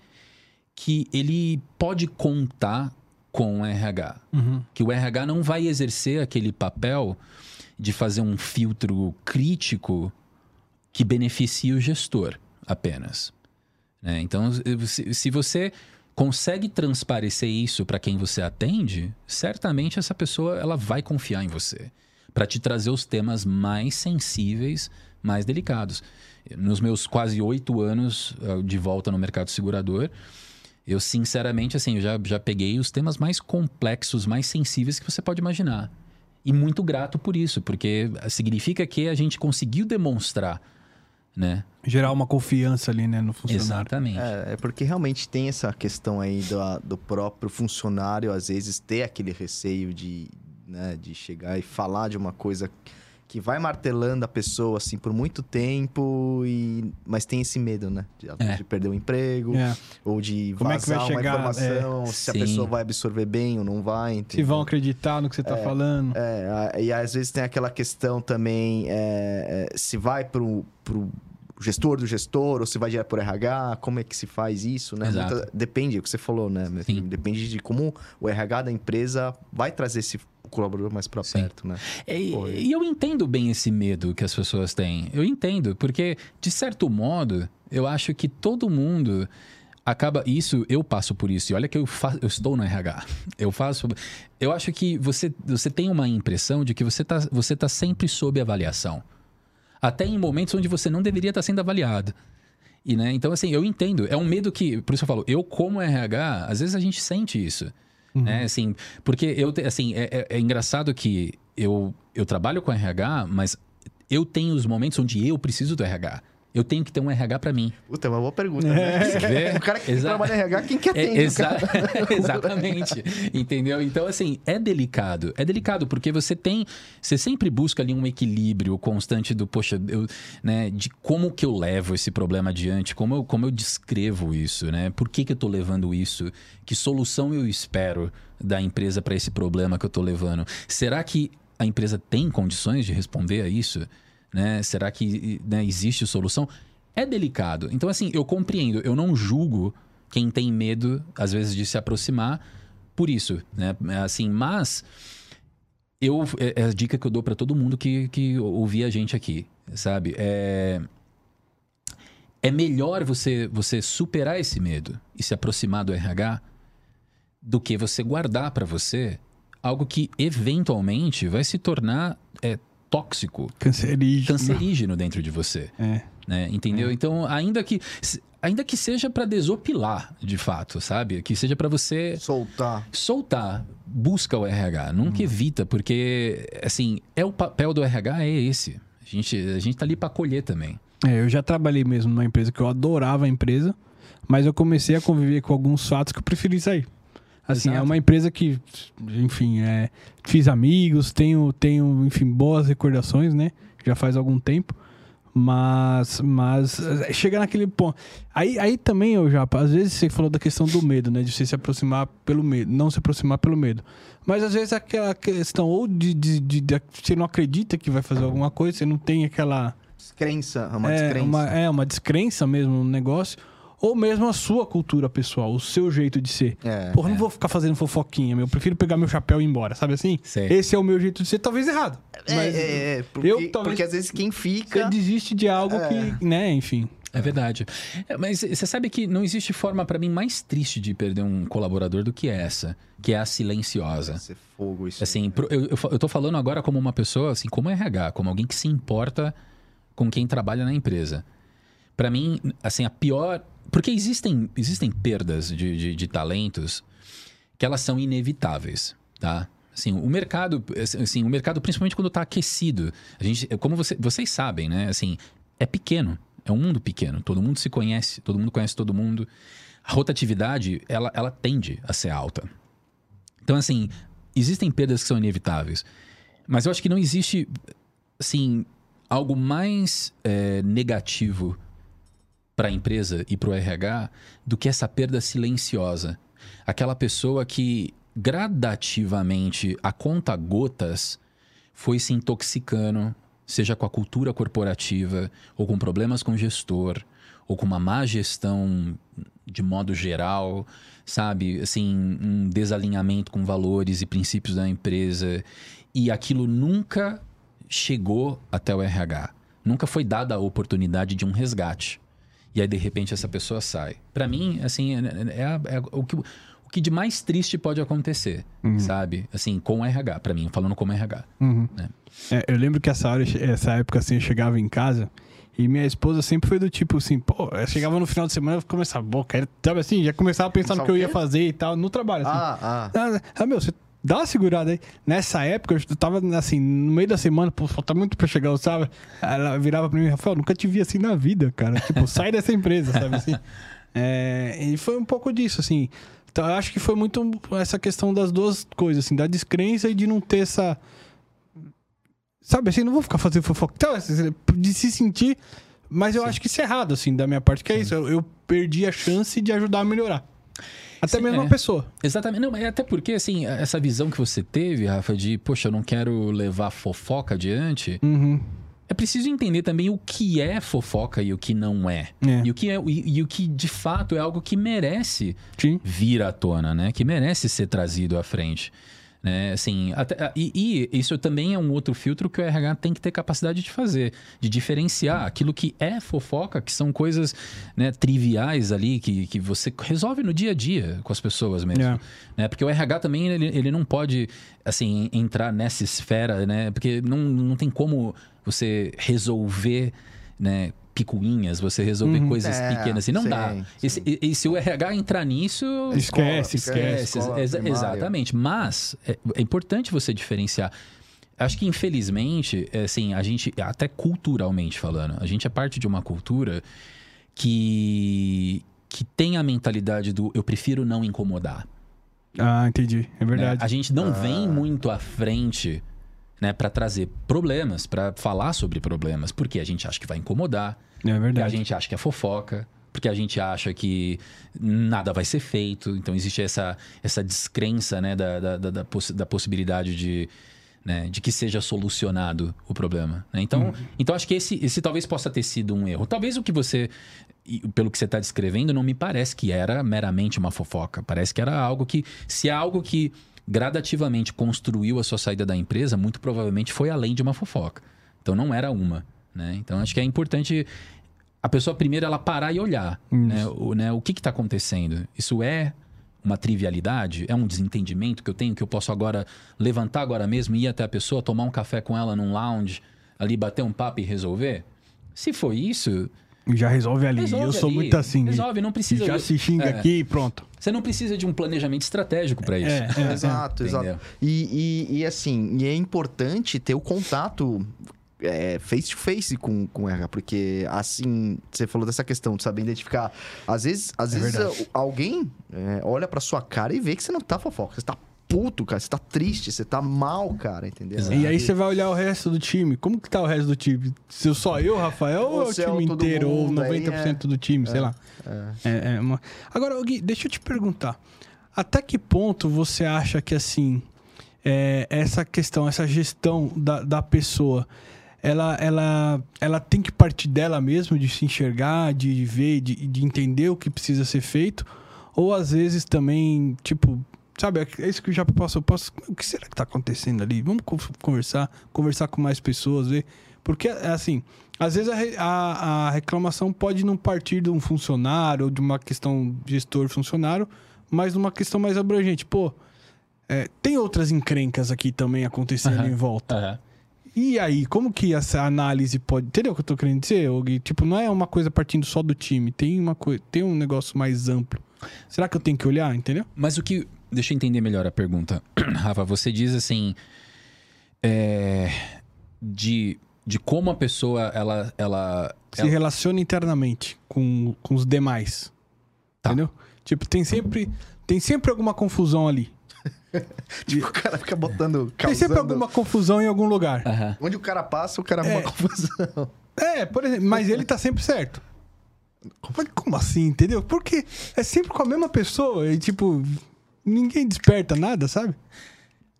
que ele pode contar com o RH. Uhum. Que o RH não vai exercer aquele papel de fazer um filtro crítico que beneficie o gestor apenas. Né? Então, se, se você consegue transparecer isso para quem você atende, certamente essa pessoa ela vai confiar em você para te trazer os temas mais sensíveis, mais delicados. Nos meus quase oito anos eh, de volta no mercado segurador, eu sinceramente assim eu já, já peguei os temas mais complexos, mais sensíveis que você pode imaginar. E muito grato por isso, porque significa que a gente conseguiu demonstrar né? Gerar uma confiança ali, né, no funcionário. Exatamente. É, é porque realmente tem essa questão aí do, do próprio funcionário, às vezes, ter aquele receio de, né, de chegar e falar de uma coisa que vai martelando a pessoa, assim, por muito tempo, e... mas tem esse medo, né? De, É. de perder o emprego, É. ou de Como é que vai vazar uma chegar? informação, se a Sim. pessoa vai absorver bem ou não vai. Se entendeu? vão acreditar no que você tá falando. É, a- e às vezes tem aquela questão também, é, é, se vai pro, pro gestor do gestor ou se vai direto por RH, como é que se faz isso, né? Muita- depende, é o que você falou, né? Sim. Depende de como o RH da empresa vai trazer esse colaborador mais para perto, né? É, E, Pô, e eu entendo bem esse medo que as pessoas têm. Eu entendo, porque, de certo modo, eu acho que todo mundo acaba. Isso, eu passo por isso. E olha que eu, fa... eu estou no RH. Eu faço. Eu acho que você, você tem uma impressão de que você está você tá sempre sob avaliação. Até em momentos onde você não deveria estar sendo avaliado. E, né, então, assim, eu entendo. É um medo que. Por isso eu falo, eu, como RH, às vezes a gente sente isso. Né? Assim, porque eu, assim, é, é- é engraçado que eu, eu trabalho com RH, mas eu tenho os momentos onde eu preciso do RH. Eu tenho que ter um RH para mim. Puta, é uma boa pergunta, né? Vê? O cara que Exa- trabalha em RH, quem quer É, ter? exa- Exatamente. Entendeu? Então, assim, é delicado. É delicado porque você tem. Você sempre busca ali um equilíbrio constante do, poxa, eu, né, de como que eu levo esse problema adiante, como eu, como eu descrevo isso, né? Por que, que eu tô levando isso? Que solução eu espero da empresa para esse problema que eu tô levando? Será que a empresa tem condições de responder a isso? Né? Será que né, existe solução? É delicado. Então, assim, eu compreendo, eu não julgo quem tem medo, às vezes, de se aproximar por isso, né? Assim, mas eu é é a dica que eu dou para todo mundo que, que ouvir a gente aqui, sabe? É, é melhor você, você superar esse medo e se aproximar do RH do que você guardar para você algo que eventualmente vai se tornar é, tóxico, Cancerígeno. cancerígeno dentro de você É. né? Entendeu? Então, ainda que ainda que seja para desopilar, de fato, sabe? Que seja para você Soltar. soltar, busca o RH, nunca evita, porque assim, é o papel do RH é esse. A gente a gente tá ali para colher também. É, eu já trabalhei mesmo numa empresa que eu adorava a empresa, mas eu comecei a conviver com alguns fatos que eu preferi sair. Assim, é Exato. uma empresa que, enfim, é, fiz amigos, tenho, tenho, enfim, boas recordações, né? Já faz algum tempo. Mas, mas é, chega naquele ponto. Aí, aí também, eu já, às vezes você falou da questão do medo, né? De você se aproximar pelo medo, não se aproximar pelo medo. Mas às vezes aquela questão, ou de, de, de- de- você não acredita que vai fazer alguma coisa, você não tem aquela Descrença, é uma é, descrença. Uma, é, uma descrença mesmo no negócio. Ou mesmo a sua cultura pessoal, o seu jeito de ser. É. Porra, não vou ficar fazendo fofoquinha, meu. Eu prefiro pegar meu chapéu e ir embora, sabe assim? Sei. Esse é o meu jeito de ser, talvez errado. É, Mas é, é, porque, eu talvez- porque às vezes quem você fica. desiste de algo É. que, né, enfim. É verdade. É, mas você sabe que não existe forma para mim mais triste de perder um colaborador do que essa, que é a silenciosa. Ser fogo isso. Assim, pro- eu, eu, eu tô falando agora como uma pessoa, assim, como RH, como alguém que se importa com quem trabalha na empresa. Pra mim, assim, a pior. Porque existem, existem perdas de, de, de talentos que elas são inevitáveis, tá? Assim, o mercado, assim, o mercado, principalmente quando tá aquecido, a gente, como você- vocês sabem, né? Assim, é pequeno, é um mundo pequeno, todo mundo se conhece, todo mundo conhece todo mundo. A rotatividade, ela, ela tende a ser alta. Então, assim, existem perdas que são inevitáveis. Mas eu acho que não existe, assim, algo mais é, negativo para a empresa e para o RH do que essa perda silenciosa. Aquela pessoa que gradativamente, a conta gotas, foi se intoxicando, seja com a cultura corporativa, ou com problemas com o gestor, ou com uma má gestão de modo geral, sabe? Assim, um desalinhamento com valores e princípios da empresa. E aquilo nunca chegou até o RH. Nunca foi dada a oportunidade de um resgate. E aí, de repente, essa pessoa sai. Para mim, assim, é, é, é, o, que, o que de mais triste pode acontecer, Uhum. sabe? Assim, com o RH. Para mim, falando como RH. Uhum. né? É, eu lembro que essa, hora, essa época, assim, eu chegava em casa e minha esposa sempre foi do tipo assim, pô, eu chegava no final de semana e começava, pô, quero, sabe assim, já começava a pensar no que eu ia fazer e tal, no trabalho, assim. Ah, ah. Ah, ah, meu, você dá uma segurada aí. Nessa época, eu tava assim, no meio da semana, pô, falta muito pra chegar, sabe? Ela virava pra mim, Rafael, nunca te vi assim na vida, cara. Tipo, sai dessa empresa, sabe assim? É, e foi um pouco disso, assim. Então, eu acho que foi muito essa questão das duas coisas, assim, da descrença e de não ter essa. Sabe assim, não vou ficar fazendo fofoca. Então, assim, de se sentir. Mas eu acho que isso é errado, assim, da minha parte, que é isso. Eu, eu perdi a chance de ajudar a melhorar. Até mesmo é. a pessoa. Exatamente. Não, mas até porque, assim, essa visão que você teve, Rafa, de, poxa, eu não quero levar fofoca adiante, Uhum. é preciso entender também o que é fofoca e o que não é. É. E, o que é e, e o que, de fato, é algo que merece Sim. vir à tona, né? Que merece ser trazido à frente. Né? Assim, até- e, e isso também é um outro filtro que o RH tem que ter capacidade de fazer, de diferenciar aquilo que é fofoca, que são coisas né, triviais ali, que, que você resolve no dia a dia com as pessoas mesmo. É. Né? Porque o RH também, ele, ele não pode, assim, entrar nessa esfera, né? Porque não, não tem como você resolver, né? Picuinhas, você resolver coisas É, pequenas assim, não sim, dá. sim. E, se- e- e se o RH entrar nisso, Esquece, esquece. escola primária. exatamente. Mas é, é importante você diferenciar. Acho que, infelizmente, é, assim, a gente, até culturalmente falando, a gente é parte de uma cultura que, que tem a mentalidade do eu prefiro não incomodar. Ah, entendi. É né? verdade. A gente não Ah. vem muito à frente né, para trazer problemas, para falar sobre problemas, porque a gente acha que vai incomodar, É porque a verdade. gente acha que é fofoca, porque a gente acha que nada vai ser feito. Então existe essa, essa descrença né, da, da, da, da possi- da possibilidade de, né, de que seja solucionado o problema. né? Então, então acho que esse, esse talvez possa ter sido um erro. Talvez o que você, pelo que você está descrevendo, não me parece que era meramente uma fofoca. Parece que era algo que, se é algo que gradativamente construiu a sua saída da empresa, muito provavelmente foi além de uma fofoca. Então não era uma. Né? Então acho que é importante a pessoa primeiro ela parar e olhar, né? O, né? o que está acontecendo? Isso é uma trivialidade? É um desentendimento que eu tenho que eu posso agora levantar agora mesmo, ir até a pessoa, tomar um café com ela num lounge, ali bater um papo e resolver? Se for isso, Já resolve ali. resolve eu sou ali. muito assim. Resolve, não precisa. Já se xinga É. aqui e pronto. Você não precisa de um planejamento estratégico para isso. É, é. exato, exato. E, e, e assim, e é importante ter o contato é, face to face com, com o RH, porque assim, você falou dessa questão de saber identificar. Às vezes, às É vezes verdade. alguém é, olha pra sua cara e vê que você não tá fofoca, você tá puto, cara, você tá triste, você tá mal, cara, entendeu? Exato. E aí você vai olhar o resto do time. Como que tá o resto do time? Se eu só eu, Rafael, ou, Ou é o é time inteiro, ou mundo, aí 90% do time, sei lá. É, é uma- Agora, Gui, deixa eu te perguntar. Até que ponto você acha que, assim, é, essa questão, essa gestão da, da pessoa, ela, ela, ela tem que partir dela mesmo, de se enxergar, de ver, de, de entender o que precisa ser feito? Ou às vezes também, tipo, sabe, é isso que eu já posso. O que será que tá acontecendo ali? Vamos con- conversar, conversar com mais pessoas, ver. Porque, é assim, às vezes a, a, a reclamação pode não partir de um funcionário ou de uma questão gestor-funcionário, mas de uma questão mais abrangente. Pô, é, tem outras encrencas aqui também acontecendo Aham. em volta. Aham. E aí, como que essa análise pode. Entendeu o que eu tô querendo dizer, Gui? Tipo, não é uma coisa partindo só do time, tem uma coisa, tem um negócio mais amplo. Será que eu tenho que olhar, entendeu? Mas o que. Deixa eu entender melhor a pergunta. Rafa, você diz assim. é, de, de como a pessoa ela. ela, Se ela- relaciona internamente com, com os demais. Tá. Entendeu? Tipo, tem sempre, tem sempre alguma confusão ali. Tipo, o cara fica botando. Tem sempre causando- alguma confusão em algum lugar. Aham. Onde o cara passa, o cara arruma É. confusão. É, por exemplo, mas ele tá sempre certo. Como assim, entendeu? Porque é sempre com a mesma pessoa e, tipo, ninguém desperta nada, sabe?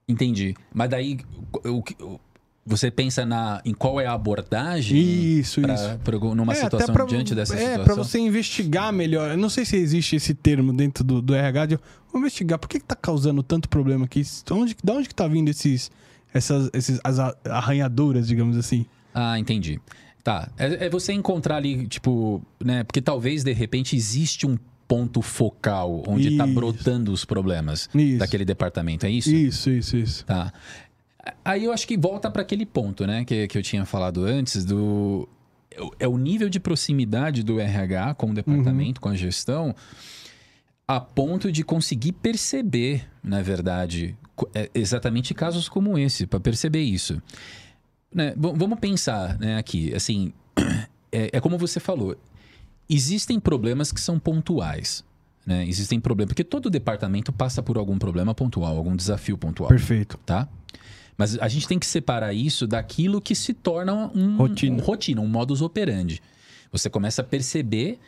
Entendi. Mas daí, o, o- você pensa na, em qual é a abordagem Isso, pra- isso. pra- numa É, situação pra- diante dessa é, situação? pra você investigar melhor. Eu não sei se existe esse termo dentro do, do RH de vamos investigar por que, que tá causando tanto problema aqui. Onde, da onde que tá vindo esses, essas esses, as arranhaduras, digamos assim? Ah, entendi. Tá. É, é você encontrar ali, tipo, né? Porque talvez de repente existe um ponto focal onde tá Isso. brotando os problemas Isso. daquele departamento, é isso? Isso, isso, isso. Tá. Aí eu acho que volta para aquele ponto, né, que, que eu tinha falado antes, do. é o- nível de proximidade do RH com o departamento, com a gestão, a ponto de conseguir perceber, na verdade, é, exatamente casos como esse, para perceber isso. Né, vamos pensar né, aqui, assim, é, é como você falou, existem problemas que são pontuais. Né? Existem problemas, porque todo departamento passa por algum problema pontual, algum desafio pontual Perfeito. tá? Mas a gente tem que separar isso daquilo que se torna um Rotina. um rotina, um modus operandi. Você começa a perceber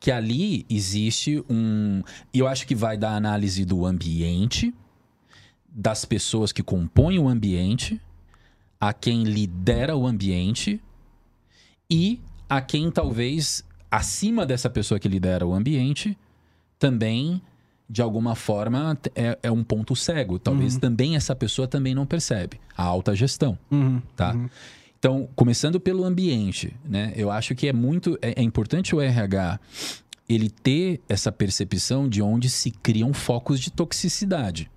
que ali existe um. Eu acho que vai da análise do ambiente, das pessoas que compõem o ambiente, a quem lidera o ambiente e a quem talvez acima dessa pessoa que lidera o ambiente também de alguma forma é, é um ponto cego. Talvez também essa pessoa também não percebe a alta gestão, Uhum. tá? Então, começando pelo ambiente, né? Eu acho que é muito é, é importante o RH ele ter essa percepção de onde se criam focos de toxicidade.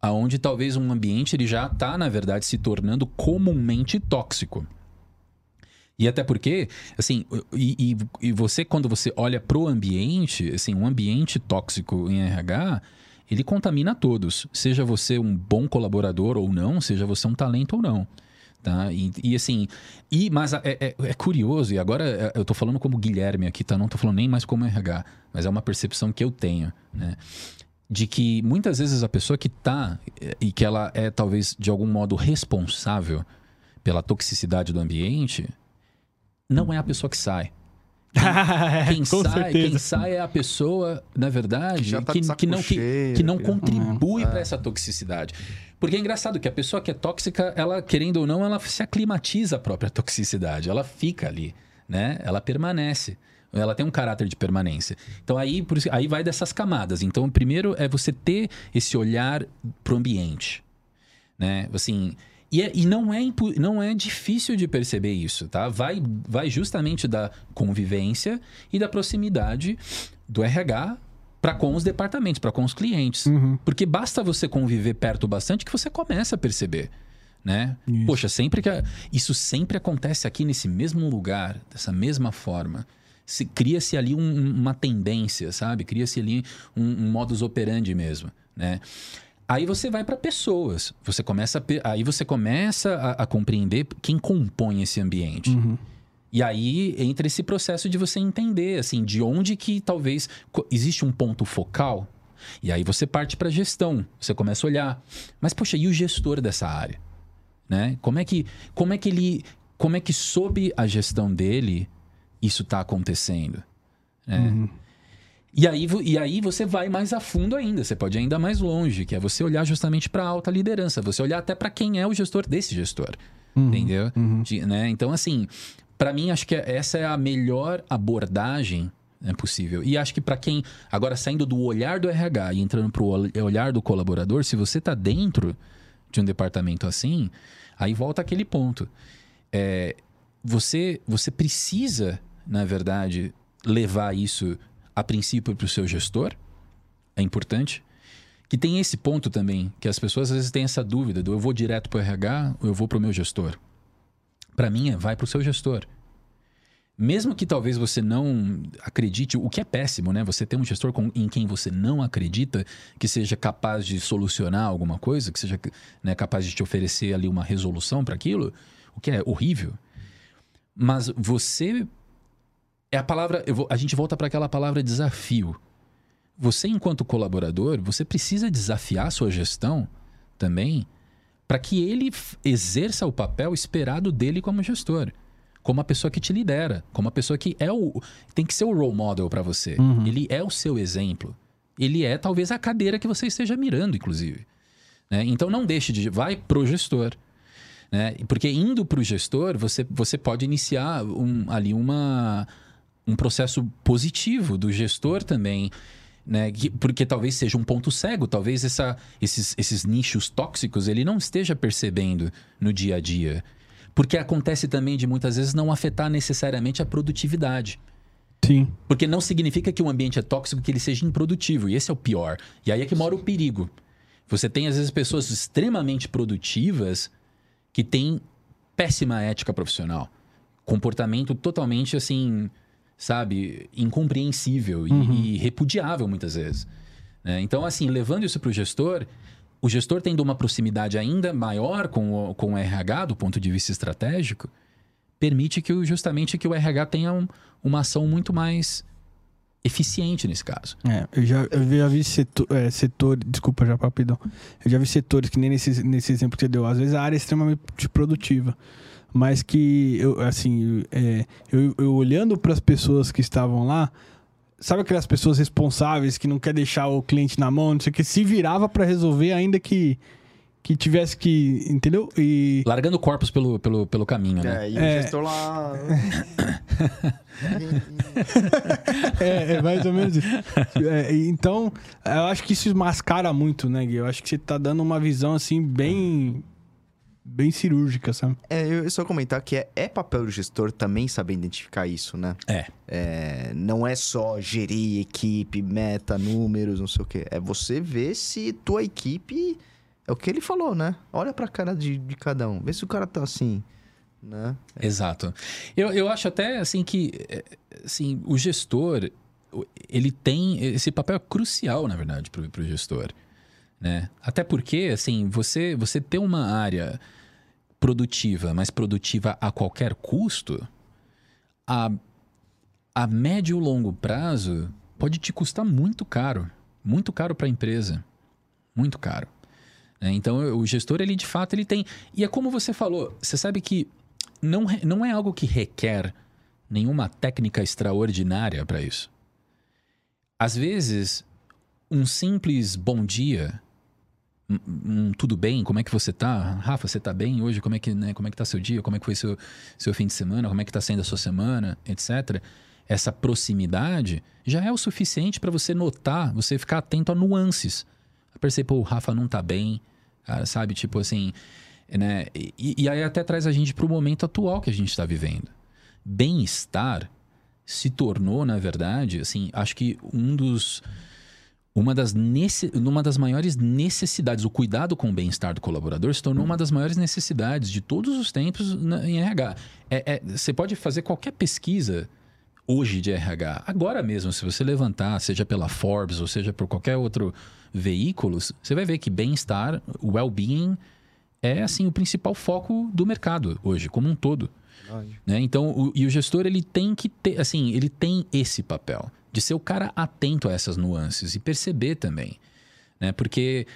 Aonde talvez um ambiente ele já está, na verdade, se tornando comumente tóxico. E até porque, assim, e, e- e você, quando você olha pro ambiente, assim, um ambiente tóxico em RH, ele contamina todos. Seja você um bom colaborador ou não, seja você um talento ou não. Tá? E, e, assim, e, mas é, é- é curioso, e agora é, eu tô falando como Guilherme aqui, tá? Não tô falando nem mais como RH, mas é uma percepção que eu tenho, né? De que muitas vezes a pessoa que tá e que ela é talvez de algum modo responsável pela toxicidade do ambiente, não é a pessoa que sai. Quem, Com sai, certeza. quem sai é a pessoa, na verdade, Que tá que, não, que, que não que- contribui É. para essa toxicidade. Porque é engraçado que a pessoa que é tóxica, ela, querendo ou não, ela se aclimatiza à própria toxicidade. Ela fica ali, né? Ela permanece. Ela tem um caráter de permanência. Então aí, por isso- aí vai dessas camadas. Então, primeiro é você ter esse olhar pro ambiente, né? Assim, e, é- e não, é, não é difícil de perceber isso, tá? Vai, vai justamente da convivência e da proximidade do RH para com os departamentos, para com os clientes. Uhum. Porque basta você conviver perto bastante que você começa a perceber, né? Isso. Poxa, sempre que a- isso sempre acontece aqui nesse mesmo lugar, dessa mesma forma. Se cria-se ali um- uma tendência, sabe? Cria-se ali um, um modus operandi mesmo, né? Aí você vai para pessoas, você começa a, aí você começa a, a compreender quem compõe esse ambiente. Uhum. E aí entra esse processo de você entender, assim, de onde que talvez existe um ponto focal. E aí você parte para gestão, você começa a olhar. Mas poxa, e o gestor dessa área, né? Como é que como é que ele como é que sob a gestão dele isso está acontecendo, né? Uhum. E aí, e aí você vai mais a fundo ainda, você pode ir ainda mais longe, que é você olhar justamente para a alta liderança, você olhar até para quem é o gestor desse gestor, entendeu? De- né? Então, assim, para mim, acho que essa é a melhor abordagem né, possível. E acho que para quem, agora saindo do olhar do RH e entrando para o olhar do colaborador, se você está dentro de um departamento assim, aí volta aquele ponto. É, você, você precisa, na verdade, levar isso a princípio para o seu gestor. É importante. Que tem esse ponto também, que as pessoas às vezes têm essa dúvida do eu vou direto para o RH ou eu vou para o meu gestor. Para mim é vai para o seu gestor. Mesmo que talvez você não acredite, o que é péssimo, né? Você ter um gestor com- em quem você não acredita que seja capaz de solucionar alguma coisa, que seja né, capaz de te oferecer ali uma resolução para aquilo, o que é horrível. Mas você é a palavra. vou- a gente volta para aquela palavra desafio. Você, enquanto colaborador, você precisa desafiar a sua gestão também para que ele exerça o papel esperado dele como gestor. como a pessoa que te lidera, como a pessoa que é o tem que ser o role model para você. Uhum. Ele é o seu exemplo. Ele é talvez a cadeira que você esteja mirando, inclusive. né? Então não deixe de vai pro gestor. Né? Porque indo para o gestor, você, você pode iniciar um- ali uma, um processo positivo do gestor também. Né? Que- Porque talvez seja um ponto cego, talvez essa, esses, esses nichos tóxicos ele não esteja percebendo no dia a dia. Porque acontece também de muitas vezes não afetar necessariamente a produtividade. Sim. Porque não significa que o ambiente é tóxico que ele seja improdutivo. E esse é o pior. E aí é que mora o perigo. Você tem, às vezes, pessoas extremamente produtivas que têm péssima ética profissional. Comportamento totalmente, assim, sabe, incompreensível e, e repudiável, muitas vezes. né? Então, assim, levando isso para o gestor, o gestor tendo uma proximidade ainda maior com o, com o RH do ponto de vista estratégico, permite que o- justamente que o RH tenha um- uma ação muito mais eficiente nesse caso. É, eu já, eu já vi setor, é, setores, desculpa já, rapidão. Eu já vi setores que nem nesse, nesse exemplo que você deu. Às vezes a área é extremamente produtiva, mas que, eu, assim, é, eu, eu olhando para as pessoas que estavam lá, sabe aquelas pessoas responsáveis que não quer deixar o cliente na mão, não sei o que, se virava para resolver, ainda que, que tivesse que, entendeu? E Largando corpos pelo, pelo, pelo caminho, né? É, e É. o gestor lá. É, é mais ou menos isso. É, então, eu acho que isso mascara muito, né, Gui? Eu acho que você tá dando uma visão, assim, bem... Bem cirúrgica, sabe? É, eu só comentar que é, é papel do gestor também saber identificar isso, né? É. É, não é só gerir equipe, meta, números, não sei o quê. É você ver se tua equipe. É o que ele falou, né? Olha pra cara de, de cada um. Vê se o cara tá assim, né? Exato. Eu, eu acho até assim que é, assim, o gestor ele tem esse papel crucial, na verdade, para o gestor. Né? Até porque, assim, você, você ter uma área produtiva, mas produtiva a qualquer custo, a, a médio e longo prazo pode te custar muito caro. Muito caro para a empresa. Muito caro. né? Então, o gestor, ele de fato, ele tem... E é como você falou, você sabe que não, não é algo que requer nenhuma técnica extraordinária para isso. Às vezes, um simples bom dia, um, tudo bem, como é que você tá? Rafa, você tá bem hoje? Como é que, né, como é que tá seu dia? Como é que foi seu, seu fim de semana? Como é que tá sendo a sua semana? Etc. Essa proximidade já é o suficiente para você notar, você ficar atento a nuances. Perceber, pô, o Rafa não tá bem, cara, sabe? Tipo assim, né? E, e aí até traz a gente para o momento atual que a gente está vivendo. Bem-estar se tornou, na verdade, assim, acho que um dos uma das, nesse, uma das maiores necessidades, o cuidado com o bem-estar do colaborador se tornou uma das maiores necessidades de todos os tempos na- em RH. É, é, você pode fazer qualquer pesquisa hoje de RH, agora mesmo, se você levantar, seja pela Forbes ou seja por qualquer outro veículo, você vai ver que bem-estar, well-being, é assim o principal foco do mercado hoje, como um todo. Né? Então, o, e o gestor ele tem que ter, assim, ele tem esse papel de ser o cara atento a essas nuances e perceber também, né? Porque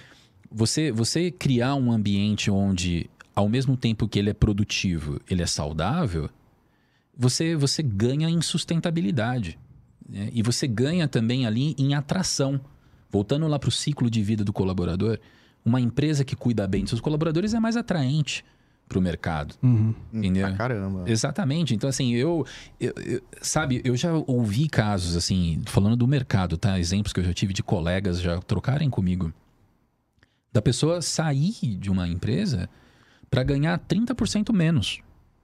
você você criar um ambiente onde ao mesmo tempo que ele é produtivo, ele é saudável, você você ganha em sustentabilidade né? e você ganha também ali em atração. Voltando lá para o ciclo de vida do colaborador, uma empresa que cuida bem dos seus colaboradores é mais atraente para o mercado. Uhum. Entendeu? Pra caramba. Exatamente. Então, assim, eu, eu- eu- Sabe, eu já ouvi casos, assim, falando do mercado, tá? Exemplos que eu já tive de colegas já trocarem comigo. Da pessoa sair de uma empresa para ganhar 30% menos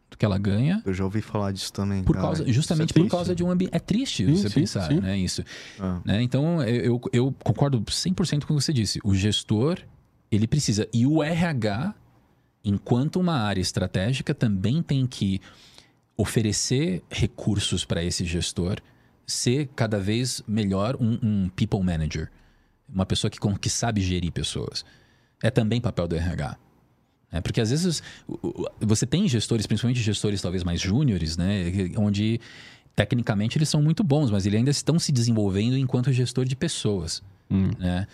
do que ela ganha. Eu já ouvi falar disso também. Por cara. causa, justamente é por causa de um ambiente. É triste Sim, você sim, pensar, sim. né? Isso. Ah. né? Então, eu, eu, eu concordo 100% com o que você disse. O gestor, ele precisa. E o RH, enquanto uma área estratégica, também tem que oferecer recursos para esse gestor ser cada vez melhor um, um people manager. Uma pessoa que, que sabe gerir pessoas. É também papel do RH. né? porque às vezes você tem gestores, principalmente gestores talvez mais júniores, né? Onde tecnicamente eles são muito bons, mas eles ainda estão se desenvolvendo enquanto gestor de pessoas. Hum. Né?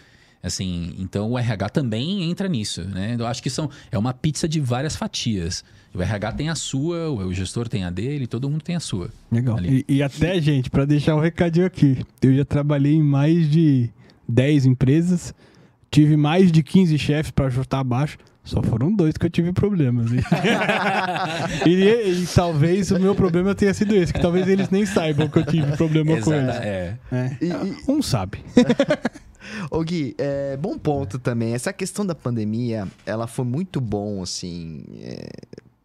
Assim, então o RH também entra nisso, né? Eu acho que são é uma pizza de várias fatias. O RH tem a sua, o gestor tem a dele, todo mundo tem a sua. Legal. E, e até, gente, pra deixar um recadinho aqui, eu já trabalhei em mais de 10 empresas, tive mais de 15 chefes pra chutar abaixo. Só foram dois que eu tive problemas. E, e- e talvez o meu problema tenha sido esse, que talvez eles nem saibam que eu tive problema com eles. É. É. E- e- Um sabe. Ô Gui, é, bom ponto também. Essa questão da pandemia, ela foi muito bom, assim,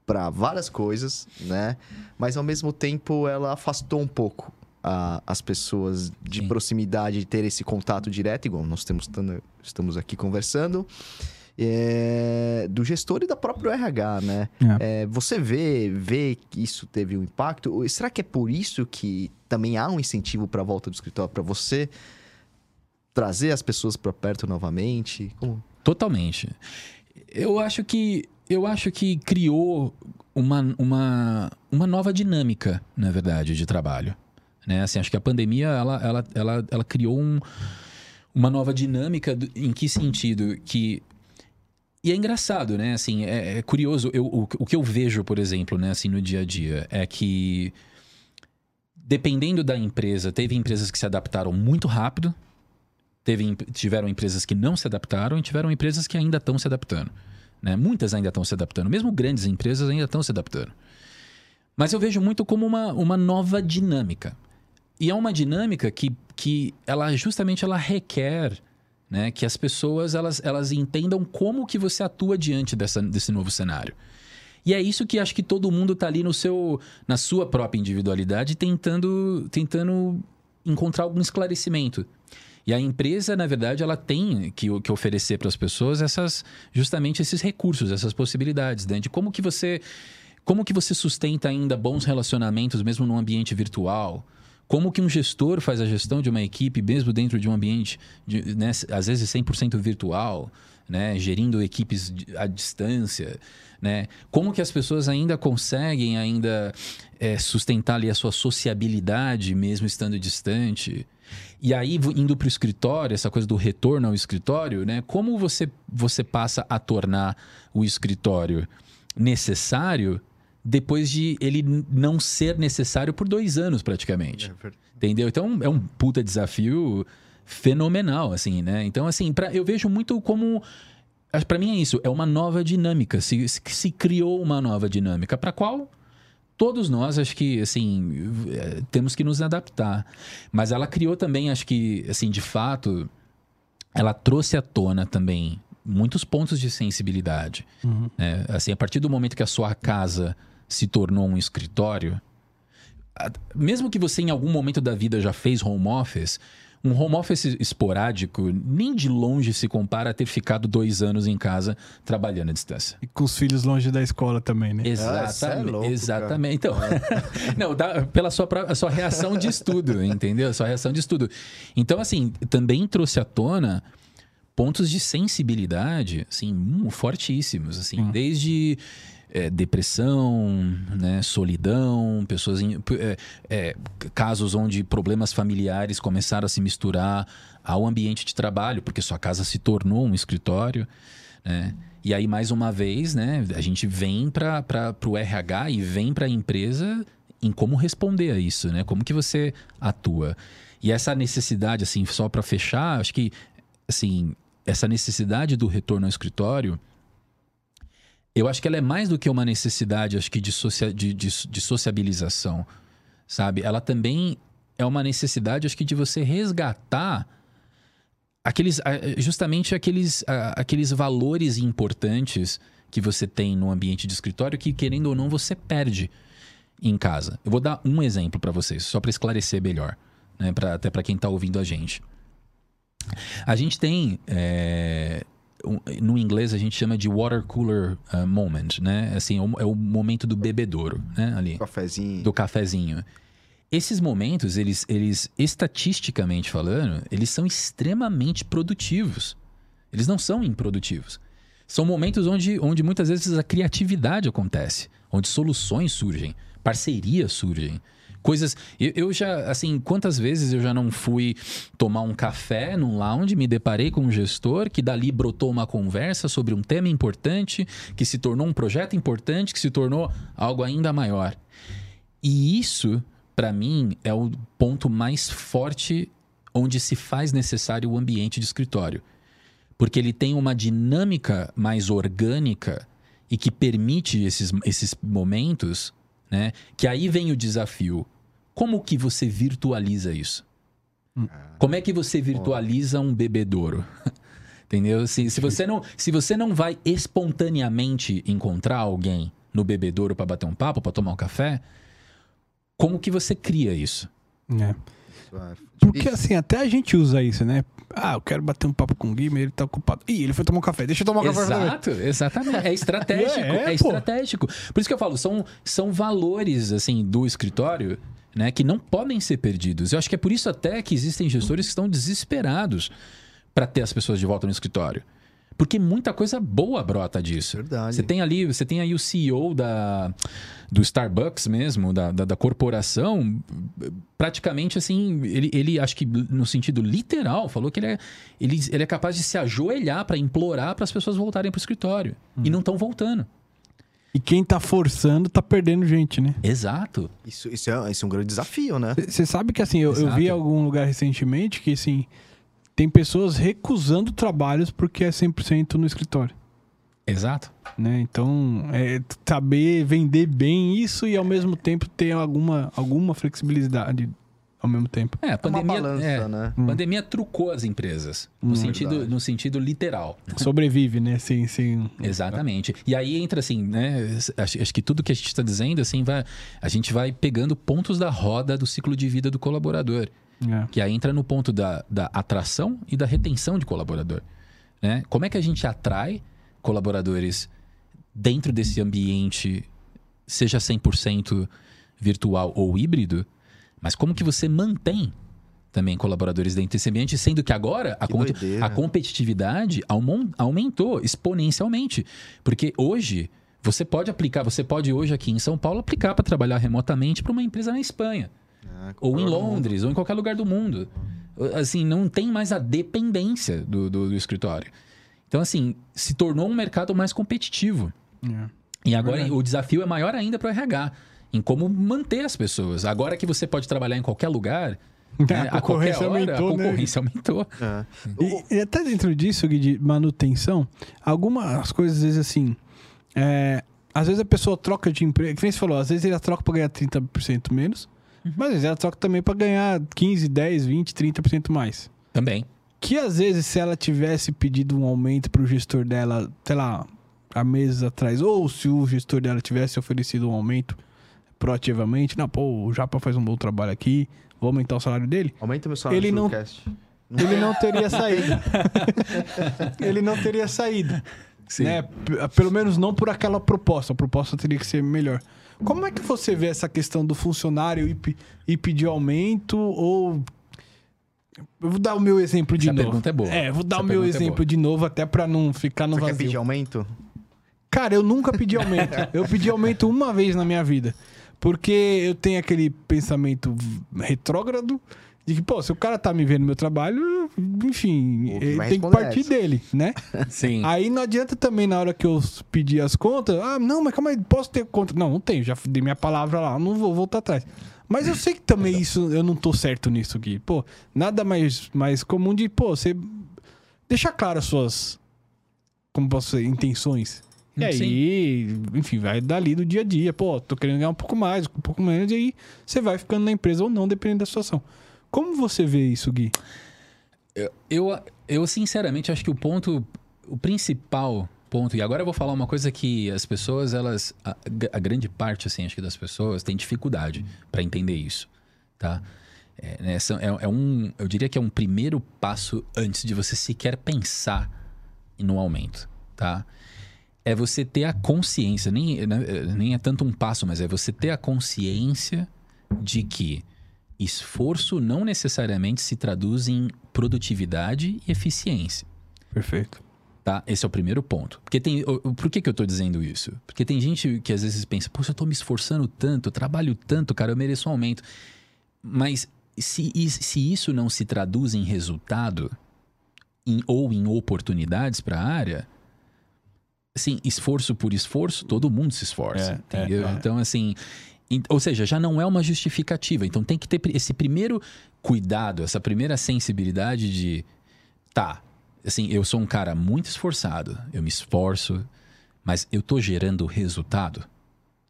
para várias coisas, né? Mas ao mesmo tempo ela afastou um pouco a- as pessoas de Sim. proximidade, de ter esse contato direto, igual nós temos, estamos aqui conversando, é, do gestor e da própria RH, né? É, você vê, vê que isso teve um impacto? Será que é por isso que também há um incentivo para a volta do escritório para você trazer as pessoas para perto novamente? Como? Totalmente. Eu acho que eu acho que criou uma, uma, uma nova dinâmica, na verdade, de trabalho. Né? Assim, acho que a pandemia ela, ela, ela, ela criou um, uma nova dinâmica em que sentido que e é engraçado, né? Assim, é, é curioso. Eu, o, o que eu vejo, por exemplo, né, assim, no dia a dia, é que dependendo da empresa, teve empresas que se adaptaram muito rápido, teve, tiveram empresas que não se adaptaram e tiveram empresas que ainda estão se adaptando. Né? Muitas ainda estão se adaptando, mesmo grandes empresas ainda estão se adaptando. Mas eu vejo muito como uma, uma nova dinâmica. E é uma dinâmica que, que ela justamente ela requer né, que as pessoas elas, elas entendam como que você atua diante dessa, desse novo cenário. E é isso que acho que todo mundo está ali no seu, na sua própria individualidade tentando, tentando encontrar algum esclarecimento. E a empresa, na verdade, ela tem que, que oferecer para as pessoas essas, justamente esses recursos, essas possibilidades, né? De como que você, como que você sustenta ainda bons relacionamentos mesmo num ambiente virtual. Como que um gestor faz a gestão de uma equipe mesmo dentro de um ambiente, de, né, às vezes 100% virtual, né, gerindo equipes à distância, né? Como que as pessoas ainda conseguem ainda é, sustentar ali a sua sociabilidade mesmo estando distante? E aí, indo para o escritório, essa coisa do retorno ao escritório, né? Como você, você passa a tornar o escritório necessário depois de ele não ser necessário por dois anos, praticamente. Entendeu? Então, é um puta desafio fenomenal, assim, né? Então, assim, pra, eu vejo muito como... Pra mim é isso, é uma nova dinâmica. Se, se, se criou uma nova dinâmica, para qual todos nós, acho que, assim, eh, temos que nos adaptar. Mas ela criou também, acho que, assim, de fato, ela trouxe à tona também muitos pontos de sensibilidade. né? Assim, a partir do momento que a sua casa se tornou um escritório, mesmo que você em algum momento da vida já fez home office, um home office esporádico nem de longe se compara a ter ficado dois anos em casa trabalhando à distância. E com os filhos longe da escola também, né? Ah, cê é Exatamente. louco, exatamente. Então, não, dá- pela sua, a sua reação de estudo, entendeu? A sua reação de estudo. Então, assim, também trouxe à tona pontos de sensibilidade, assim, hum, fortíssimos, assim, desde é, depressão, né, solidão, pessoas em, é, é, casos onde problemas familiares começaram a se misturar ao ambiente de trabalho, porque sua casa se tornou um escritório, né? E aí mais uma vez, né, a gente vem para o RH e vem para a empresa em como responder a isso, né? Como que você atua? E essa necessidade, assim, só para fechar, acho que, assim, essa necessidade do retorno ao escritório, eu acho que ela é mais do que uma necessidade, acho que, de, socia de, de, de sociabilização, sabe? Ela também é uma necessidade, acho que, de você resgatar aqueles, justamente aqueles, aqueles valores importantes que você tem no ambiente de escritório que, querendo ou não, você perde em casa. Eu vou dar um exemplo para vocês, só para esclarecer melhor, né? Pra, até para quem está ouvindo a gente. A gente tem é, um- no inglês a gente chama de water cooler ah, moment, né? Assim, é o, é o momento do bebedouro, né? Ali Cafezinho. do cafezinho. Esses momentos, eles, eles estatisticamente falando, eles são extremamente produtivos. Eles não são improdutivos. São momentos onde, onde muitas vezes a criatividade acontece, onde soluções surgem, parcerias surgem, Coisas. Eu, eu já, assim, quantas vezes eu já não fui tomar um café num lounge, me deparei com um gestor que dali brotou uma conversa sobre um tema importante, que se tornou um projeto importante, que se tornou algo ainda maior. E isso, para mim, é o ponto mais forte onde se faz necessário o ambiente de escritório. Porque ele tem uma dinâmica mais orgânica e que permite esses, esses momentos, né? Que aí vem o desafio. Como que você virtualiza isso? Como é que você virtualiza um bebedouro? Entendeu? Se, se, você não, se você não vai espontaneamente encontrar alguém no bebedouro para bater um papo, para tomar um café, como que você cria isso? É. É Porque assim, até a gente usa isso, né? Ah, eu quero bater um papo com o Gui, mas ele tá ocupado. Ih, ele foi tomar um café. Deixa eu tomar um café também. Exato, exatamente. É estratégico, É, é, pô. estratégico. Por isso que eu falo, são, são valores assim do escritório, né, que não podem ser perdidos. Eu acho que é por isso até que existem gestores que estão desesperados para ter as pessoas de volta no escritório. Porque muita coisa boa brota disso. Verdade. Você tem ali, você tem aí o CEO da, do Starbucks mesmo, da, da, da corporação, praticamente assim, ele, ele acho que no sentido literal, falou que ele é, ele, ele é capaz de se ajoelhar para implorar para as pessoas voltarem para o escritório. E não estão voltando. E quem tá forçando tá perdendo gente, né? Exato. Isso, isso, é, isso é um grande desafio, né? Você sabe que assim, eu, eu vi algum lugar recentemente que assim, tem pessoas recusando trabalhos porque é 100% no escritório. Exato. Né? Então, é saber vender bem isso e ao mesmo tempo ter alguma, alguma flexibilidade ao mesmo tempo. É, a É uma pandemia, balança, é, né? a pandemia trucou as empresas, no, Hum. sentido, Verdade. no sentido literal. Sobrevive, né? Sem, sem... Exatamente. E aí entra assim, né? Acho, acho que tudo que a gente está dizendo, assim, vai, a gente vai pegando pontos da roda do ciclo de vida do colaborador. É. Que aí entra no ponto da, da atração e da retenção de colaborador. Né? Como é que a gente atrai colaboradores dentro desse ambiente, seja 100% virtual ou híbrido, mas como que você mantém também colaboradores dentro desse ambiente, sendo que agora a, Que a competitividade aumentou exponencialmente. Porque hoje você pode aplicar, você pode hoje aqui em São Paulo aplicar para trabalhar remotamente para uma empresa na Espanha É, ou em. Londres, ou em qualquer lugar do mundo. Assim, não tem mais a dependência do, do, do escritório. Então, assim, se tornou um mercado mais competitivo. É. E agora Verdade. o desafio é maior ainda para o RH, em como manter as pessoas. Agora que você pode trabalhar em qualquer lugar, né, A concorrência qualquer hora, aumentou, a né? concorrência aumentou. É. E, e até dentro disso, Gui, de manutenção, algumas coisas, às vezes, assim. é, às vezes a pessoa troca de emprego. Que nem você falou, às vezes ela troca pra ganhar 30% menos, mas às vezes ela troca também pra ganhar 15, 10, 20, 30% mais. Também. Que às vezes, se ela tivesse pedido um aumento pro gestor dela, sei lá, há meses atrás, ou se o gestor dela tivesse oferecido um aumento proativamente, não, pô, o Japa faz um bom trabalho aqui, vou aumentar o salário dele. Aumenta o meu salário Ele no não- ele não teria saído. ele não teria saído. Sim. Né? P- Pelo menos não por aquela proposta. A proposta teria que ser melhor. Como é que você vê essa questão do funcionário ir, ir pedir aumento ou. Eu vou dar o meu exemplo de Essa novo. pergunta é boa. É, vou dar Essa o meu é exemplo boa. de novo, até pra não ficar no Você quer vazio. pedir aumento? Cara, eu nunca pedi aumento. eu pedi aumento uma vez na minha vida. Porque eu tenho aquele pensamento retrógrado de que, pô, se o cara tá me vendo no meu trabalho, enfim, tem que partir essa. dele, né? Sim. Aí não adianta também na hora que eu pedir as contas, ah, não, mas calma aí, posso ter conta? Não, não tenho, já dei minha palavra lá, não vou voltar atrás. Mas eu sei que também isso, eu não tô certo nisso aqui. Pô, nada mais, mais comum de, pô, você deixar claro as suas, como posso dizer, intenções. E Sim. aí, enfim, vai dali do dia a dia. Pô, tô querendo ganhar um pouco mais, um pouco menos, e aí você vai ficando na empresa ou não, dependendo da situação. Como você vê isso, Gui? Eu, eu sinceramente acho que o ponto, o principal ponto, e agora eu vou falar uma coisa que as pessoas, elas, a, a grande parte, assim, acho que das pessoas tem dificuldade para entender isso, tá? É, né, é, é um, eu diria que é um primeiro passo antes de você sequer pensar no aumento, tá? É você ter a consciência, nem, né, nem é tanto um passo, mas é você ter a consciência de que esforço não necessariamente se traduz em produtividade e eficiência. Perfeito. Tá? Esse é o primeiro ponto. Porque tem. Por que, que eu tô dizendo isso? Porque tem gente que às vezes pensa, poxa, eu tô me esforçando tanto, trabalho tanto, cara, eu mereço um aumento. Mas se, se isso não se traduz em resultado em- ou em oportunidades para a área, assim, esforço por esforço, todo mundo se esforça. É, entendeu? é, é. Então, assim. Ou seja, já não é uma justificativa. Então tem que ter esse primeiro cuidado, essa primeira sensibilidade de. Tá, assim, eu sou um cara muito esforçado, eu me esforço, mas eu tô gerando resultado.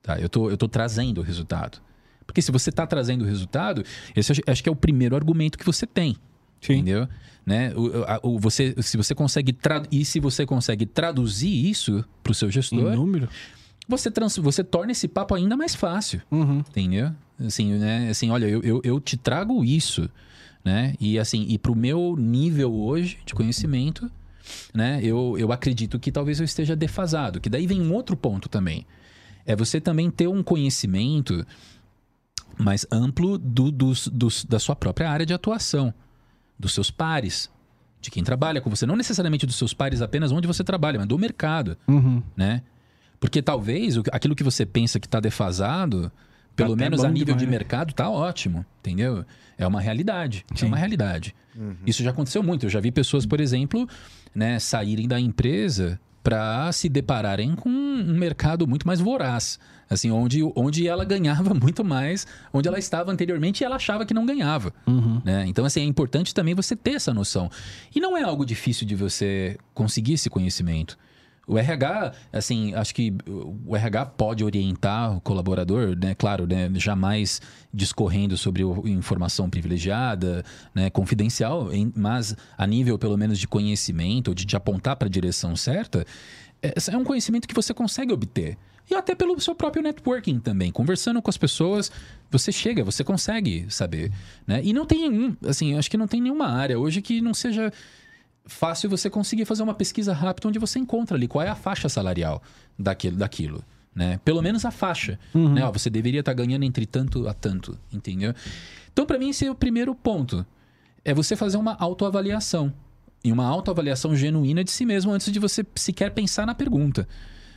Tá? Eu, tô, eu tô trazendo resultado. Porque se você tá trazendo resultado, esse acho que é o primeiro argumento que você tem. Sim. Entendeu? Né? O, a- o- você, se você consegue e se você consegue traduzir isso para o seu Em gestor, número? você, trans, você torna esse papo ainda mais fácil. Uhum. Entendeu? Assim, né? Assim, olha, eu, eu, eu te trago isso, né? E assim, e pro meu nível hoje de conhecimento, né? Eu, eu acredito que talvez eu esteja defasado. Que daí vem um outro ponto também. É você também ter um conhecimento mais amplo do, dos, dos, da sua própria área de atuação, dos seus pares, de quem trabalha com você. Não necessariamente dos seus pares apenas onde você trabalha, mas do mercado Uhum. né? Porque talvez aquilo que você pensa que está defasado, pelo até menos a nível demais, de mercado, tá ótimo, entendeu? É uma realidade. É Sim. uma realidade. Isso já aconteceu muito. Eu já vi pessoas, por exemplo, né, saírem da empresa para se depararem com um mercado muito mais voraz. Assim, onde, onde ela ganhava muito mais, onde ela estava anteriormente e ela achava que não ganhava. Uhum. né? Então, assim, é importante também você ter essa noção. E não é algo difícil de você conseguir esse conhecimento. O RH, assim, acho que o RH pode orientar o colaborador, né? Claro, né? Jamais discorrendo sobre informação privilegiada, né? Confidencial, mas a nível, pelo menos, de conhecimento, de te apontar para a direção certa, é, é um conhecimento que você consegue obter. E até pelo seu próprio networking também. Conversando com as pessoas, você chega, você consegue saber. Né? E não tem assim, acho que não tem nenhuma área hoje que não seja fácil você conseguir fazer uma pesquisa rápida onde você encontra ali qual é a faixa salarial daquilo. daquilo né? Pelo menos a faixa. Né? Ó, você deveria estar ganhando entre tanto a tanto, entendeu? Então, para mim, esse é o primeiro ponto. É você fazer uma autoavaliação. E uma autoavaliação genuína de si mesmo antes de você sequer pensar na pergunta.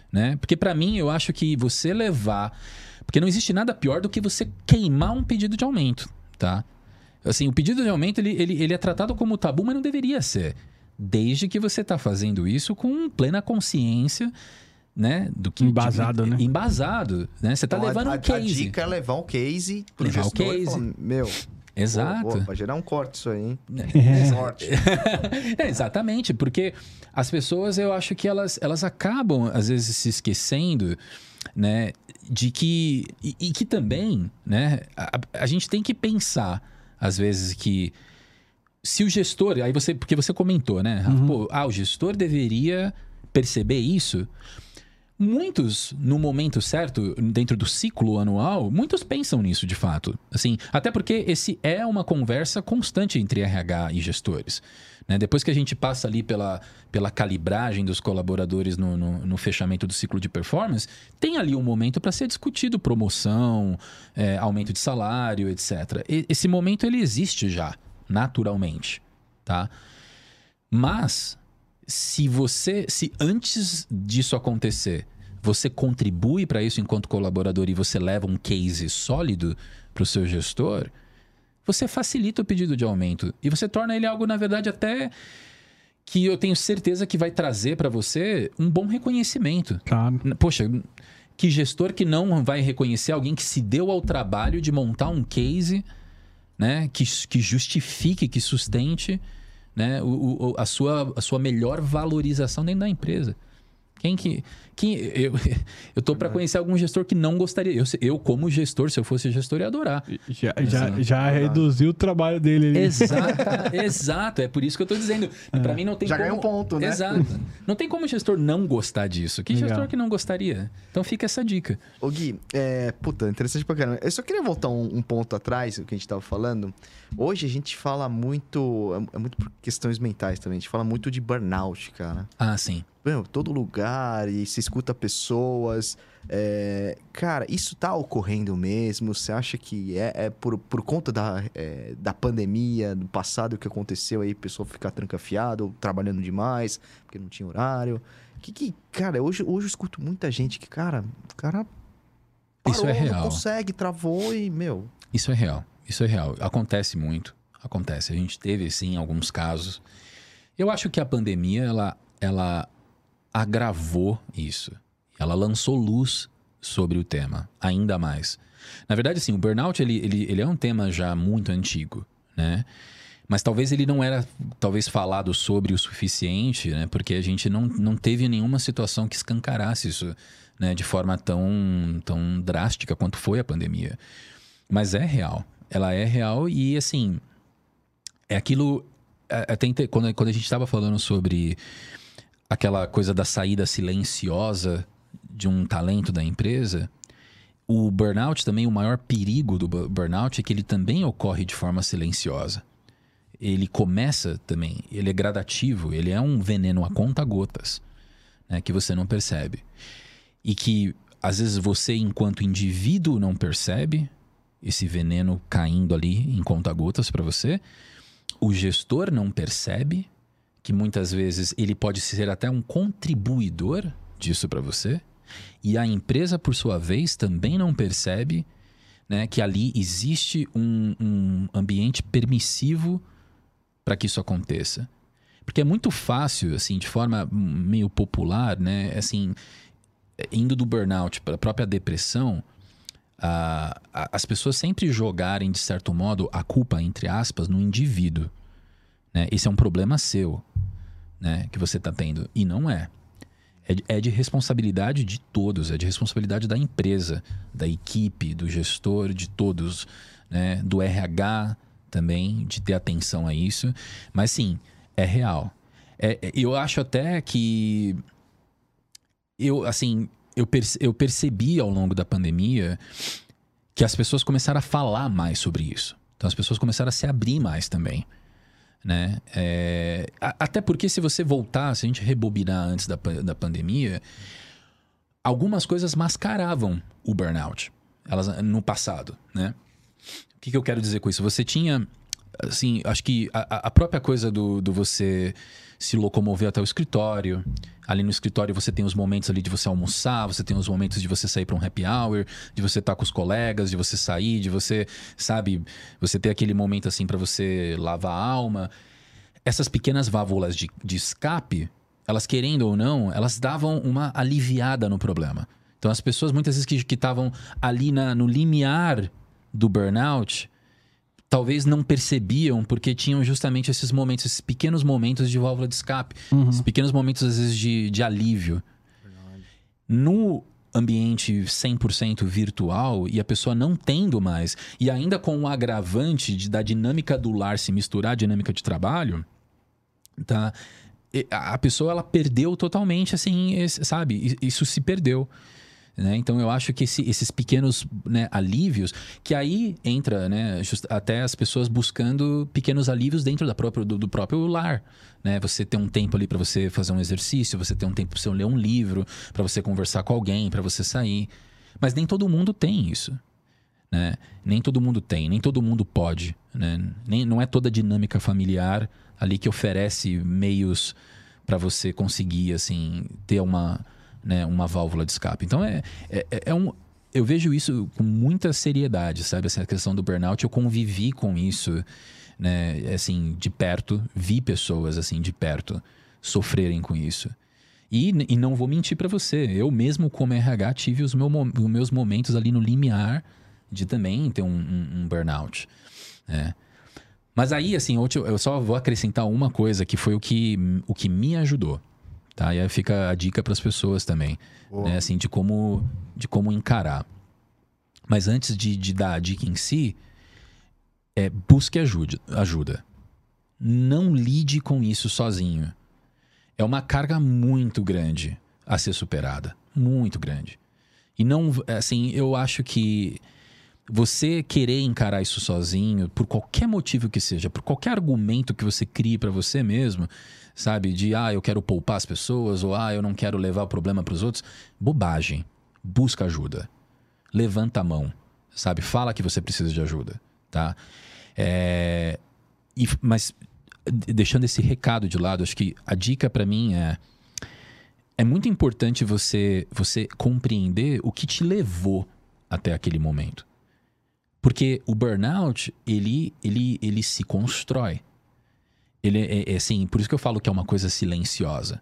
Né? Porque para mim, eu acho que você levar. Porque não existe nada pior do que você queimar um pedido de aumento, tá? Assim, o pedido de aumento ele, ele, ele é tratado como tabu, mas não deveria ser. Desde que você está fazendo isso com plena consciência, né? Do que Embasado, né? Embasado, né? Você está Então, levando a, um case. A dica é levar um case pro Levar o gestor e case. falar, meu, Exato. Pô, pô, vai gerar um corte isso aí, hein? É. Sorte. É, exatamente, porque as pessoas, eu acho que elas, elas acabam, às vezes, se esquecendo, né, de que. E, e que também, né, a, a gente tem que pensar, às vezes, que se o gestor. Aí você. Porque você comentou, né, Rafa? Pô, ah, o gestor deveria perceber isso. Muitos, no momento certo, dentro do ciclo anual, muitos pensam nisso de fato. Assim, até porque esse é uma conversa constante entre RH e gestores. né? Depois que a gente passa ali pela, pela calibragem dos colaboradores no, no, no fechamento do ciclo de performance, tem ali um momento para ser discutido promoção, é, aumento de salário, etc. E- esse momento ele existe já, naturalmente, tá? Mas se você, se antes disso acontecer, você contribui para isso enquanto colaborador e você leva um case sólido para o seu gestor, você facilita o pedido de aumento e você torna ele algo, na verdade, até que eu tenho certeza que vai trazer para você um bom reconhecimento. Claro. Poxa, que gestor que não vai reconhecer alguém que se deu ao trabalho de montar um case, né, que, que justifique, que sustente, né, o, o- a, sua, a sua melhor valorização dentro da empresa. Quem que. Quem, eu, eu tô para conhecer algum gestor que não gostaria. Eu, eu, como gestor, se eu fosse gestor, ia adorar. Já, já, Exato. já reduziu o trabalho dele ali. Exata, exato. É por isso que eu tô dizendo. Para mim não tem Já como... ganhou um ponto, né? Exato. Não tem como o gestor não gostar disso. Que Legal. gestor que não gostaria? Então fica essa dica. Ô Gui, é, puta, interessante pra caramba. Eu só queria voltar um, um ponto atrás, o que a gente tava falando. Hoje a gente fala muito, é, é muito por questões mentais também, a gente fala muito de burnout, cara. Ah, sim. Meu, todo lugar e se escuta pessoas. É, cara, isso tá ocorrendo mesmo? Você acha que é, é por, por conta da, é, da pandemia, do passado que aconteceu aí, pessoa ficar trancafiada ou trabalhando demais, porque não tinha horário? Que, que cara, hoje, hoje eu escuto muita gente que, cara, o cara Isso é parou, real. não consegue, travou e, meu, Isso é real. Isso é real. Acontece muito. Acontece. A gente teve, sim, alguns casos. Eu acho que a pandemia, ela, ela agravou isso. Ela lançou luz sobre o tema, ainda mais. Na verdade, assim, o burnout, ele, ele, ele é um tema já muito antigo, né? Mas talvez ele não era, talvez, falado sobre o suficiente, né? Porque a gente não, não teve nenhuma situação que escancarasse isso, né? De forma tão, tão drástica quanto foi a pandemia. Mas é real. Ela é real e, assim, é aquilo... é- Até inte- quando, quando a gente estava falando sobre aquela coisa da saída silenciosa de um talento da empresa, o burnout também, o maior perigo do bu- burnout é que ele também ocorre de forma silenciosa. Ele começa também, ele é gradativo, ele é um veneno a conta gotas, né, que você não percebe. E que às vezes você, enquanto indivíduo, não percebe esse veneno caindo ali em conta gotas para você. O gestor não percebe que muitas vezes ele pode ser até um contribuidor disso para você. E a empresa, por sua vez, também não percebe né, que ali existe um, um ambiente permissivo para que isso aconteça. Porque é muito fácil, assim, de forma meio popular, né? Assim, indo do burnout para a própria depressão, as pessoas sempre jogarem, de certo modo, a culpa, entre aspas, no indivíduo. Né? Esse é um problema seu, né? Que você está tendo. E não é. É de, é de responsabilidade de todos, é de responsabilidade da empresa, da equipe, do gestor, de todos, né? Do RH também, de ter atenção a isso. Mas sim, é real. É- é- eu acho até que eu, assim, eu, perce- eu percebi ao longo da pandemia que as pessoas começaram a falar mais sobre isso. Então as pessoas começaram a se abrir mais também. Né? É, até porque se você voltar, se a gente rebobinar antes da, da pandemia, algumas coisas mascaravam o burnout. Elas no passado, né? O que, que eu quero dizer com isso? Você tinha, assim, acho que a- a própria coisa do, do você se locomover até o escritório. Ali no escritório você tem os momentos ali de você almoçar, você tem os momentos de você sair para um happy hour, de você estar com os colegas, de você sair, de você, sabe, você ter aquele momento assim para você lavar a alma. Essas pequenas válvulas de, de escape, elas querendo ou não, elas davam uma aliviada no problema. Então as pessoas muitas vezes que estavam ali na, no limiar do burnout, talvez não percebiam porque tinham justamente esses momentos, esses pequenos momentos de válvula de escape, esses pequenos momentos às vezes de, de alívio. No ambiente 100% virtual e a pessoa não tendo mais, e ainda com o agravante de, da dinâmica do lar se misturar à dinâmica de trabalho, tá? A pessoa ela perdeu totalmente, assim, sabe? Isso se perdeu. Né? Então eu acho que esse- esses pequenos né, alívios, que aí entra né, just- até as pessoas buscando pequenos alívios dentro da própria, do, do próprio lar. Né? Você ter um tempo ali para você fazer um exercício, você ter um tempo para você ler um livro, para você conversar com alguém, para você sair. Mas nem todo mundo tem isso. Né? Nem todo mundo tem, nem todo mundo pode. Né? Nem, não é toda a dinâmica familiar ali que oferece meios para você conseguir assim ter uma, né, uma válvula de escape. Então é, é, é um. Eu vejo isso com muita seriedade, sabe? Essa questão do burnout, eu convivi com isso, né? Assim, de perto, vi pessoas assim de perto sofrerem com isso. E, e não vou mentir para você, eu mesmo como RH tive os, meu, os meus momentos ali no limiar de também ter um, um- um burnout. né? Mas aí, assim, eu só vou acrescentar uma coisa que foi o que, o que me ajudou. Tá? E aí fica a dica para as pessoas também, né? Assim, de como, de como encarar. Mas antes de, de dar a dica em si, é busque ajuda, ajuda. Não lide com isso sozinho. É uma carga muito grande a ser superada. Muito grande. E não, assim, eu acho que você querer encarar isso sozinho, por qualquer motivo que seja, por qualquer argumento que você crie para você mesmo, sabe? De ah, eu quero poupar as pessoas, ou ah, eu não quero levar o problema para os outros. Bobagem. Busca ajuda. Levanta a mão, sabe? Fala que você precisa de ajuda, tá? É... E, mas deixando esse recado de lado, acho que a dica para mim é é muito importante você você compreender o que te levou até aquele momento. Porque o burnout, ele ele ele se constrói. Ele é, é assim, por isso que eu falo que é uma coisa silenciosa.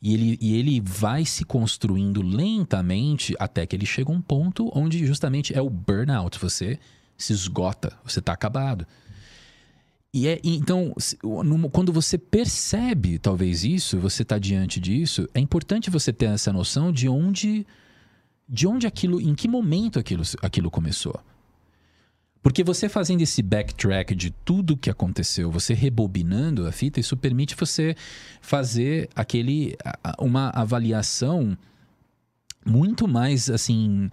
E ele, e ele vai se construindo lentamente até que ele chega a um ponto onde justamente é o burnout. Você se esgota, você está acabado. E é, então, quando você percebe talvez isso, você está diante disso, é importante você ter essa noção de onde, de onde aquilo, em que momento aquilo, aquilo começou. Porque você fazendo esse backtrack de tudo que aconteceu, você rebobinando a fita, isso permite você fazer aquele uma avaliação muito mais assim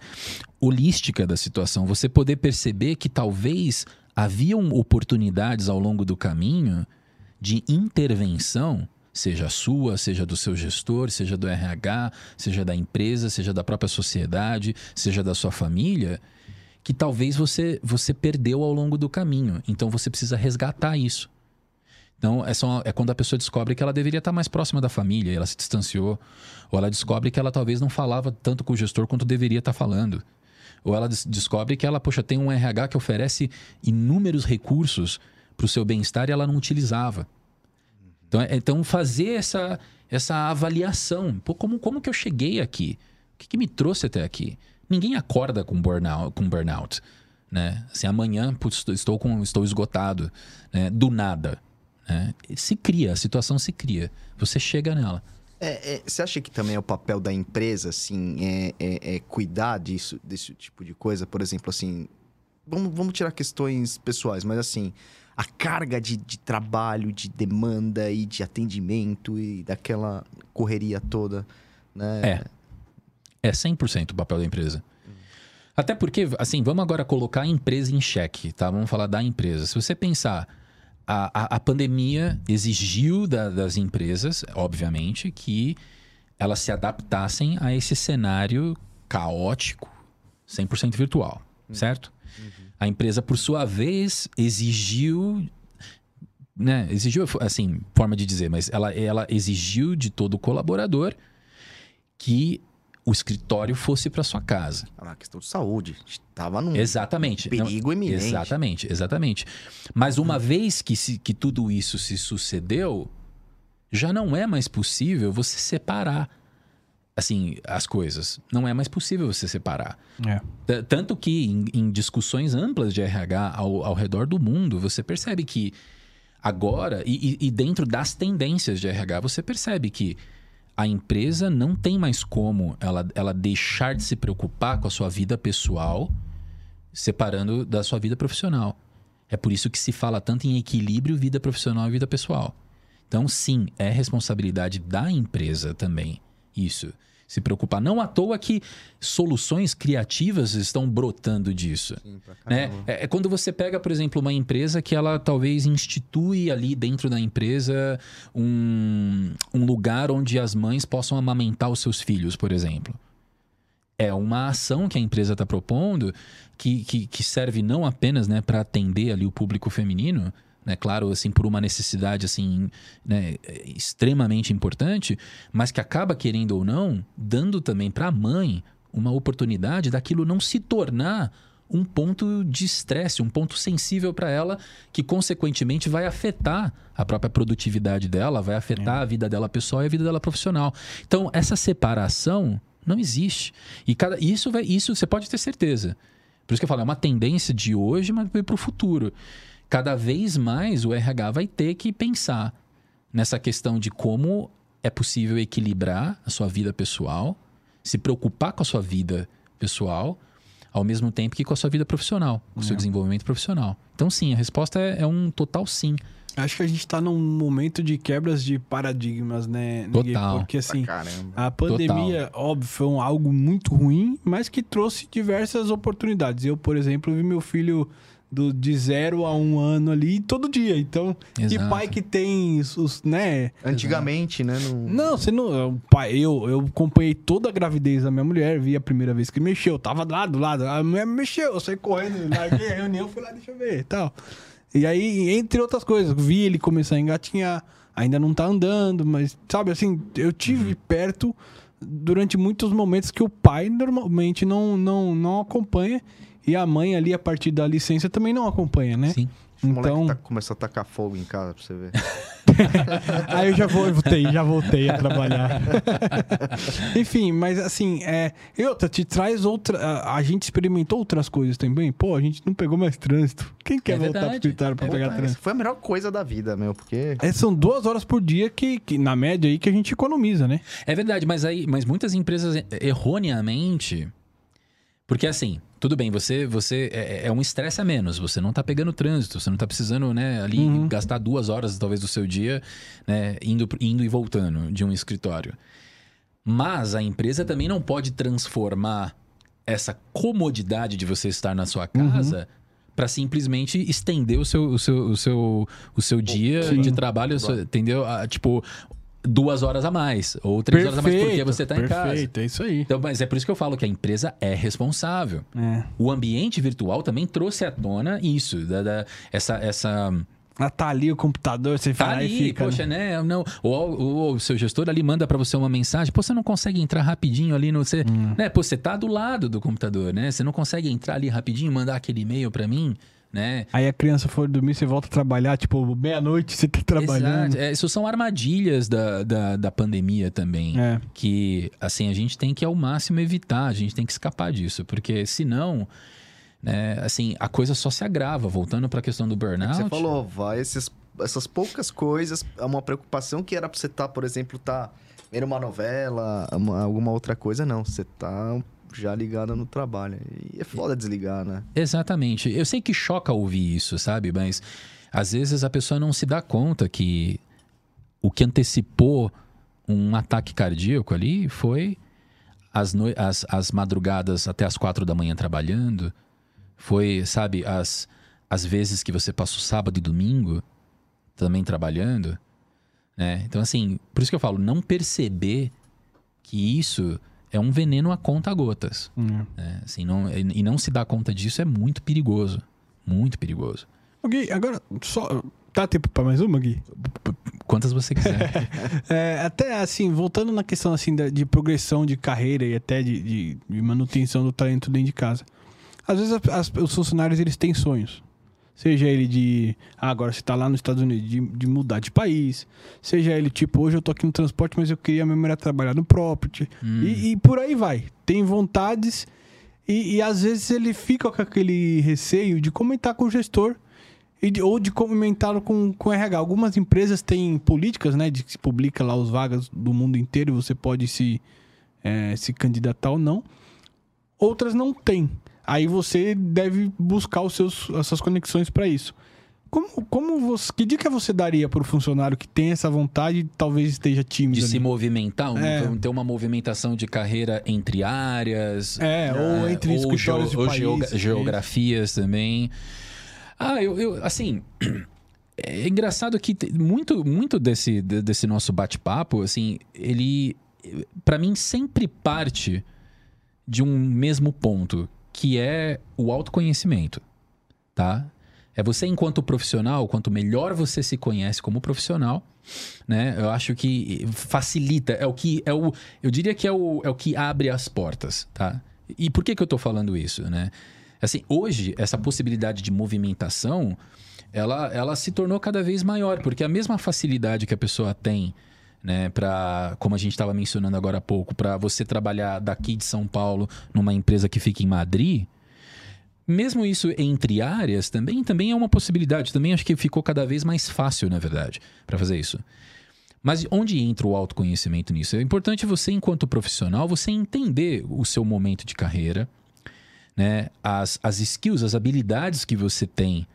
holística da situação, você poder perceber que talvez haviam oportunidades ao longo do caminho de intervenção, seja sua, seja do seu gestor, seja do RH, seja da empresa, seja da própria sociedade, seja da sua família, que talvez você você perdeu ao longo do caminho. Então você precisa resgatar isso. Então, é, só, é quando a pessoa descobre que ela deveria estar mais próxima da família, ela se distanciou. Ou ela descobre que ela talvez não falava tanto com o gestor quanto deveria estar falando. Ou ela descobre que ela, poxa, tem um RH que oferece inúmeros recursos para o seu bem-estar e ela não utilizava. Então, é, então fazer essa, essa avaliação. Pô, como, como que eu cheguei aqui? O que, que me trouxe até aqui? Ninguém acorda com burnout. Com burnout né? Assim, amanhã putz, estou, com, estou esgotado. Né? Do nada. Né? Se cria, a situação se cria. Você chega nela. É, é, você acha que também é o papel da empresa, assim, é, é, é, cuidar disso, desse tipo de coisa? Por exemplo, assim, vamos, vamos tirar questões pessoais, mas assim, a carga de, de trabalho, de demanda e de atendimento e daquela correria toda, né? É. É 100% o papel da empresa. Até porque, assim, vamos agora colocar a empresa em xeque, tá? Vamos falar da empresa. Se você pensar a, a, a pandemia exigiu da, das empresas, obviamente, que elas se adaptassem a esse cenário caótico, 100% virtual, uhum. certo? Uhum. A empresa, por sua vez, exigiu né, exigiu, assim, forma de dizer, mas ela, ela exigiu de todo colaborador que o escritório fosse para sua casa. Era uma questão de saúde. Estava num exatamente. perigo Não, iminente. Exatamente, exatamente. Mas uma hum. vez que, se, que tudo isso se sucedeu, já não é mais possível você separar assim as coisas. Não é mais possível você separar. É. Tanto que em, em, discussões amplas de RH ao, ao redor do mundo, você percebe que agora, e, e dentro das tendências de RH, você percebe que a empresa não tem mais como ela, ela deixar de se preocupar com a sua vida pessoal, separando da sua vida profissional. É por isso que se fala tanto em equilíbrio vida profissional e vida pessoal. Então, sim, é responsabilidade da empresa também isso se preocupar. Não à toa que soluções criativas estão brotando disso. Sim, né? É, é, quando você pega, por exemplo, uma empresa que ela talvez institui ali dentro da empresa um, um lugar onde as mães possam amamentar os seus filhos, por exemplo. É uma ação que a empresa está propondo que, que, que, serve não apenas né, para atender ali o público feminino, né? Claro, assim, por uma necessidade assim, né, extremamente importante, mas que acaba querendo ou não dando também para a mãe uma oportunidade daquilo não se tornar um ponto de estresse, um ponto sensível para ela, que consequentemente vai afetar a própria produtividade dela, vai afetar é. a vida dela pessoal e a vida dela profissional. Então, essa separação não existe. E cada, isso, vai, isso você pode ter certeza. Por isso que eu falo, é uma tendência de hoje, mas para o futuro cada vez mais o RH vai ter que pensar nessa questão de como é possível equilibrar a sua vida pessoal, se preocupar com a sua vida pessoal, ao mesmo tempo que com a sua vida profissional, com o seu é. desenvolvimento profissional. Então, sim, a resposta é, é um total sim. Acho que a gente tá num momento de quebras de paradigmas, né? Total. Porque assim, a pandemia, óbvio, foi um- algo muito ruim, mas que trouxe diversas oportunidades. Eu, por exemplo, vi meu filho do, de zero a um ano ali todo dia. Então, que Exato. pai que tem os, né? Antigamente, né? Não... Não, você não. o Pai, eu, eu acompanhei toda a gravidez da minha mulher, vi a primeira vez que mexeu, tava lá do lado, a mulher mexeu, eu saí correndo, larguei a reunião, fui lá, deixa eu ver e tal. E aí, entre outras coisas, vi ele começar a engatinhar, ainda não tá andando, mas, sabe, assim, eu tive perto durante muitos momentos que o pai normalmente não, não, não acompanha e a mãe ali, a partir da licença, também não acompanha, né? Sim. O moleque Então, tá, começou a tacar fogo em casa pra você ver. Aí eu já voltei, já voltei a trabalhar. Enfim, mas assim, é. E outra, te traz outra. A, gente experimentou outras coisas também. Pô, a gente não pegou mais trânsito. Quem quer É voltar pro escritório pra É pegar trânsito? foi a melhor coisa da vida, meu, porque. É, são duas horas por dia que, que, na média, aí que a gente economiza, né? É verdade, mas aí, mas muitas empresas erroneamente, porque assim, tudo bem, você, você é, é um estresse a menos, você não tá pegando trânsito, você não tá precisando, né, ali Uhum. gastar duas horas talvez do seu dia, né, indo, indo e voltando de um escritório. Mas a empresa também não pode transformar essa comodidade de você estar na sua casa para simplesmente estender o seu, o seu, o seu, o seu dia Sim. de trabalho, entendeu? Ah, tipo, duas horas a mais, ou três horas a mais porque você tá em casa. Perfeito, é isso aí. Então, mas é por isso que eu falo que a empresa é responsável. É. O ambiente virtual também trouxe à tona isso, da, da- essa, essa Ah, tá ali o computador, você Tá lá ali, e fica. poxa, né? né? Não, ou, o seu gestor ali manda pra você uma mensagem, pô, você não consegue entrar rapidinho ali no você, Hum. né? Pô, você tá do lado do computador, né? Você não consegue entrar ali rapidinho, mandar aquele e-mail pra mim, né? Aí a criança for dormir, você volta a trabalhar, tipo, meia-noite você tá trabalhando. Exato. É, isso são armadilhas da, da, da pandemia também. É. Que, assim, a gente tem que ao máximo evitar, a gente tem que escapar disso, porque senão, né, assim, a coisa só se agrava. Voltando pra questão do É que burnout. você falou, vai, esses, essas poucas coisas, é uma preocupação que era pra você estar, por exemplo, tá vendo uma novela, uma- alguma outra coisa, não. Você tá já ligada no trabalho. E é foda desligar, né? Exatamente. Eu sei que choca ouvir isso, sabe? Mas às vezes a pessoa não se dá conta que o que antecipou um ataque cardíaco ali foi as, noi- as, as madrugadas até as quatro da manhã trabalhando. Foi, sabe, as, as vezes que você passa o sábado e domingo também trabalhando. Né? Então, assim, por isso que eu falo, não perceber que isso é um veneno a conta gotas. Hum. né? Assim, não, e não se dar conta disso é muito perigoso. Muito perigoso. Gui, agora, só. Dá tempo pra mais uma, Gui? Quantas você quiser. É, até assim, voltando na questão assim da- de progressão de carreira e até de, de- de manutenção do talento dentro de casa. Às vezes as- as- os funcionários eles têm sonhos. Seja ele de. Ah, agora você tá lá nos Estados Unidos, de, de mudar de país. Seja ele tipo, hoje eu tô aqui no transporte, mas eu queria mesmo era trabalhar no property. Hum. E, e por aí vai. Tem vontades. E, e às vezes ele fica com aquele receio de comentar com o gestor e de- ou de comentar com, com o RH. Algumas empresas têm políticas, né? De que se publica lá os vagas do mundo inteiro e você pode se, eh, se candidatar ou não. Outras não têm. Aí você deve buscar os seus, as suas conexões para isso. Como, como você, que dica você daria para o funcionário que tem essa vontade e talvez esteja tímido? De ali? se movimentar, um- É. ter uma movimentação de carreira entre áreas. É, ou entre ou escritórios de ou país. geogra- geografias também. Ah, eu, eu assim. É engraçado que muito, muito desse, de- desse nosso bate-papo, assim, ele, para mim, sempre parte de um mesmo ponto, que é o autoconhecimento, tá? É você, enquanto profissional, quanto melhor você se conhece como profissional, né? Eu acho que facilita, é o que é o, eu diria que é o, é o que abre as portas, tá? E por que que eu tô falando isso, né? Assim, hoje essa possibilidade de movimentação, ela, ela se tornou cada vez maior, porque a mesma facilidade que a pessoa tem, né, para, como a gente estava mencionando agora há pouco, para você trabalhar daqui de São Paulo numa empresa que fica em Madrid, mesmo isso entre áreas também, também é uma possibilidade. Também acho que ficou cada vez mais fácil, na verdade, para fazer isso. Mas onde entra o autoconhecimento nisso? É importante você, enquanto profissional, você entender o seu momento de carreira, né? As, as skills, as habilidades que você tem,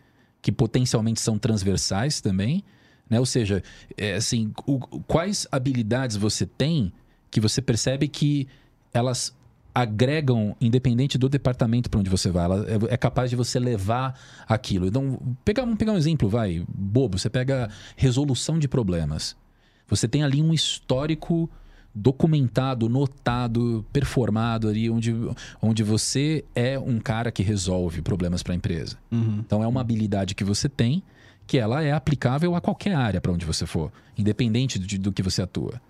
que potencialmente são transversais também, né? Ou seja, é, assim, o- quais habilidades você tem que você percebe que elas agregam independente do departamento para onde você vai. Ela é, é capaz de você levar aquilo. Então, pegar, vamos pegar um exemplo, vai, bobo. Você pega resolução de problemas. Você tem ali um histórico documentado, notado, performado ali, onde, onde você é um cara que resolve problemas para a empresa. Então é uma habilidade que você tem que ela é aplicável a qualquer área para onde você for, independente de- do que você atua.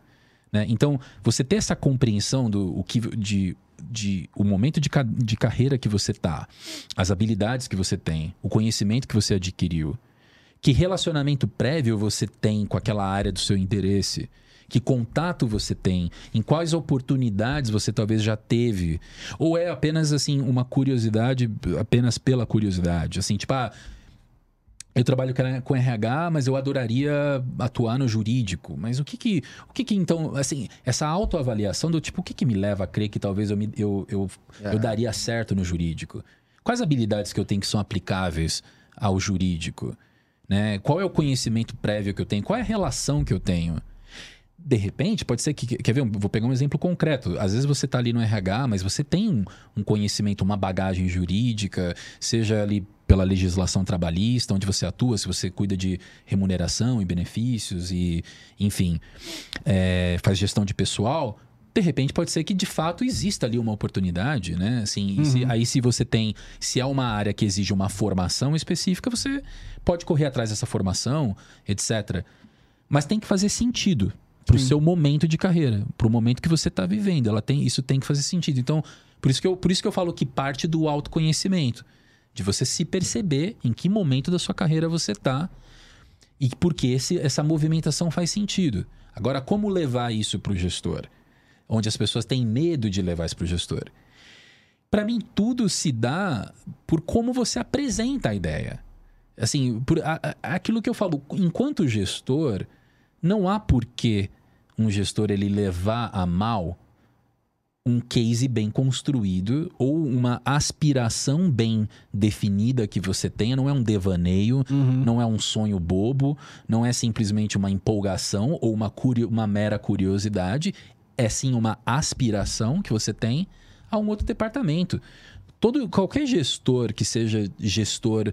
né? Então, você ter essa compreensão do o que, de, de o momento de, de carreira que você tá, as habilidades que você tem, o conhecimento que você adquiriu, que relacionamento prévio você tem com aquela área do seu interesse, que contato você tem, em quais oportunidades você talvez já teve, ou é apenas assim uma curiosidade, apenas pela curiosidade, assim, tipo, ah, eu trabalho com RH, mas eu adoraria atuar no jurídico. Mas o que que, o que, que então, assim, essa autoavaliação do tipo, o que, que me leva a crer que talvez eu, me, eu, eu, eu daria certo no jurídico? Quais habilidades que eu tenho que são aplicáveis ao jurídico? Né? Qual é o conhecimento prévio que eu tenho? Qual é a relação que eu tenho? De repente, pode ser que. Quer ver? Vou pegar um exemplo concreto. Às vezes você está ali no RH, mas você tem um, um conhecimento, uma bagagem jurídica, seja ali pela legislação trabalhista, onde você atua, se você cuida de remuneração e benefícios e, enfim, é, faz gestão de pessoal. De repente pode ser que de fato exista ali uma oportunidade, né? Assim, e se- aí se você tem, se é uma área que exige uma formação específica, você pode correr atrás dessa formação, etc. Mas tem que fazer sentido pro seu momento de carreira, pro momento que você está vivendo. Ela tem, isso tem que fazer sentido. Então, por isso que eu, por isso que eu falo que parte do autoconhecimento, de você se perceber em que momento da sua carreira você está e porque essa movimentação faz sentido. Agora, como levar isso para o gestor? Onde as pessoas têm medo de levar isso para o gestor. Para mim, tudo se dá por como você apresenta a ideia. Assim, por a- a- aquilo que eu falo, enquanto gestor, não há por que um gestor ele levar a mal um case bem construído ou uma aspiração bem definida que você tenha, não é um devaneio, não é um sonho bobo, não é simplesmente uma empolgação ou uma, uma mera curiosidade, é sim uma aspiração que você tem a um outro departamento. Todo, qualquer gestor que seja gestor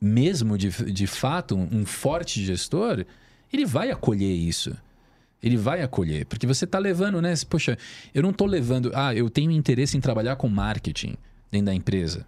mesmo de, de fato, um forte gestor, ele vai acolher isso. Ele vai acolher, porque você está levando, né? Poxa, eu não estou levando. Ah, eu tenho interesse em trabalhar com marketing dentro da empresa.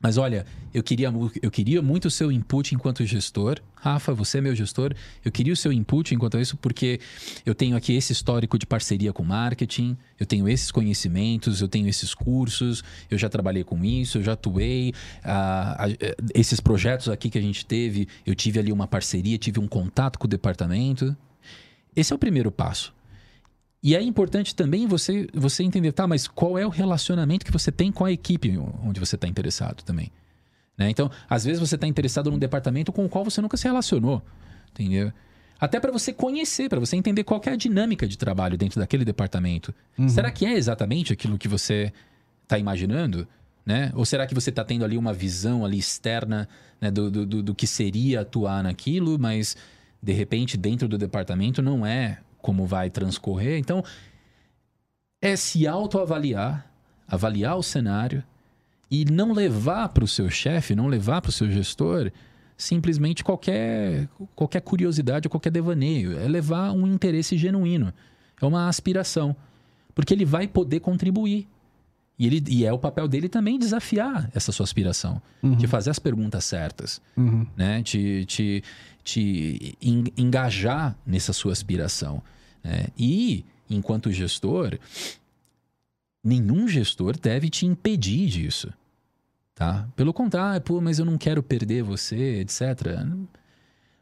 Mas olha, eu queria, eu queria muito o seu input enquanto gestor. Rafa, você é meu gestor. Eu queria o seu input enquanto isso, porque eu tenho aqui esse histórico de parceria com marketing, eu tenho esses conhecimentos, eu tenho esses cursos, eu já trabalhei com isso, eu já atuei. ah, esses projetos aqui que a gente teve, eu tive ali uma parceria, tive um contato com o departamento. Esse é o primeiro passo. E é importante também você, você entender, tá, mas qual é o relacionamento que você tem com a equipe onde você está interessado também. Né? Então, às vezes você está interessado num departamento com o qual você nunca se relacionou. Entendeu? Até para você conhecer, para você entender qual é a dinâmica de trabalho dentro daquele departamento. Será que é exatamente aquilo que você está imaginando? Né? Ou será que você está tendo ali uma visão ali externa né, do, do- do que seria atuar naquilo, mas de repente dentro do departamento não é como vai transcorrer? Então, é se autoavaliar, avaliar o cenário e não levar para o seu chefe, não levar para o seu gestor simplesmente qualquer, qualquer curiosidade ou qualquer devaneio. É levar um interesse genuíno. É uma aspiração. Porque ele vai poder contribuir. E, ele, e é o papel dele também desafiar essa sua aspiração. De fazer as perguntas certas. Uhum. Né? Te, te, te en- engajar nessa sua aspiração. né? E, enquanto gestor, nenhum gestor deve te impedir disso. Tá? Pelo contrário, pô, mas eu não quero perder você, etc.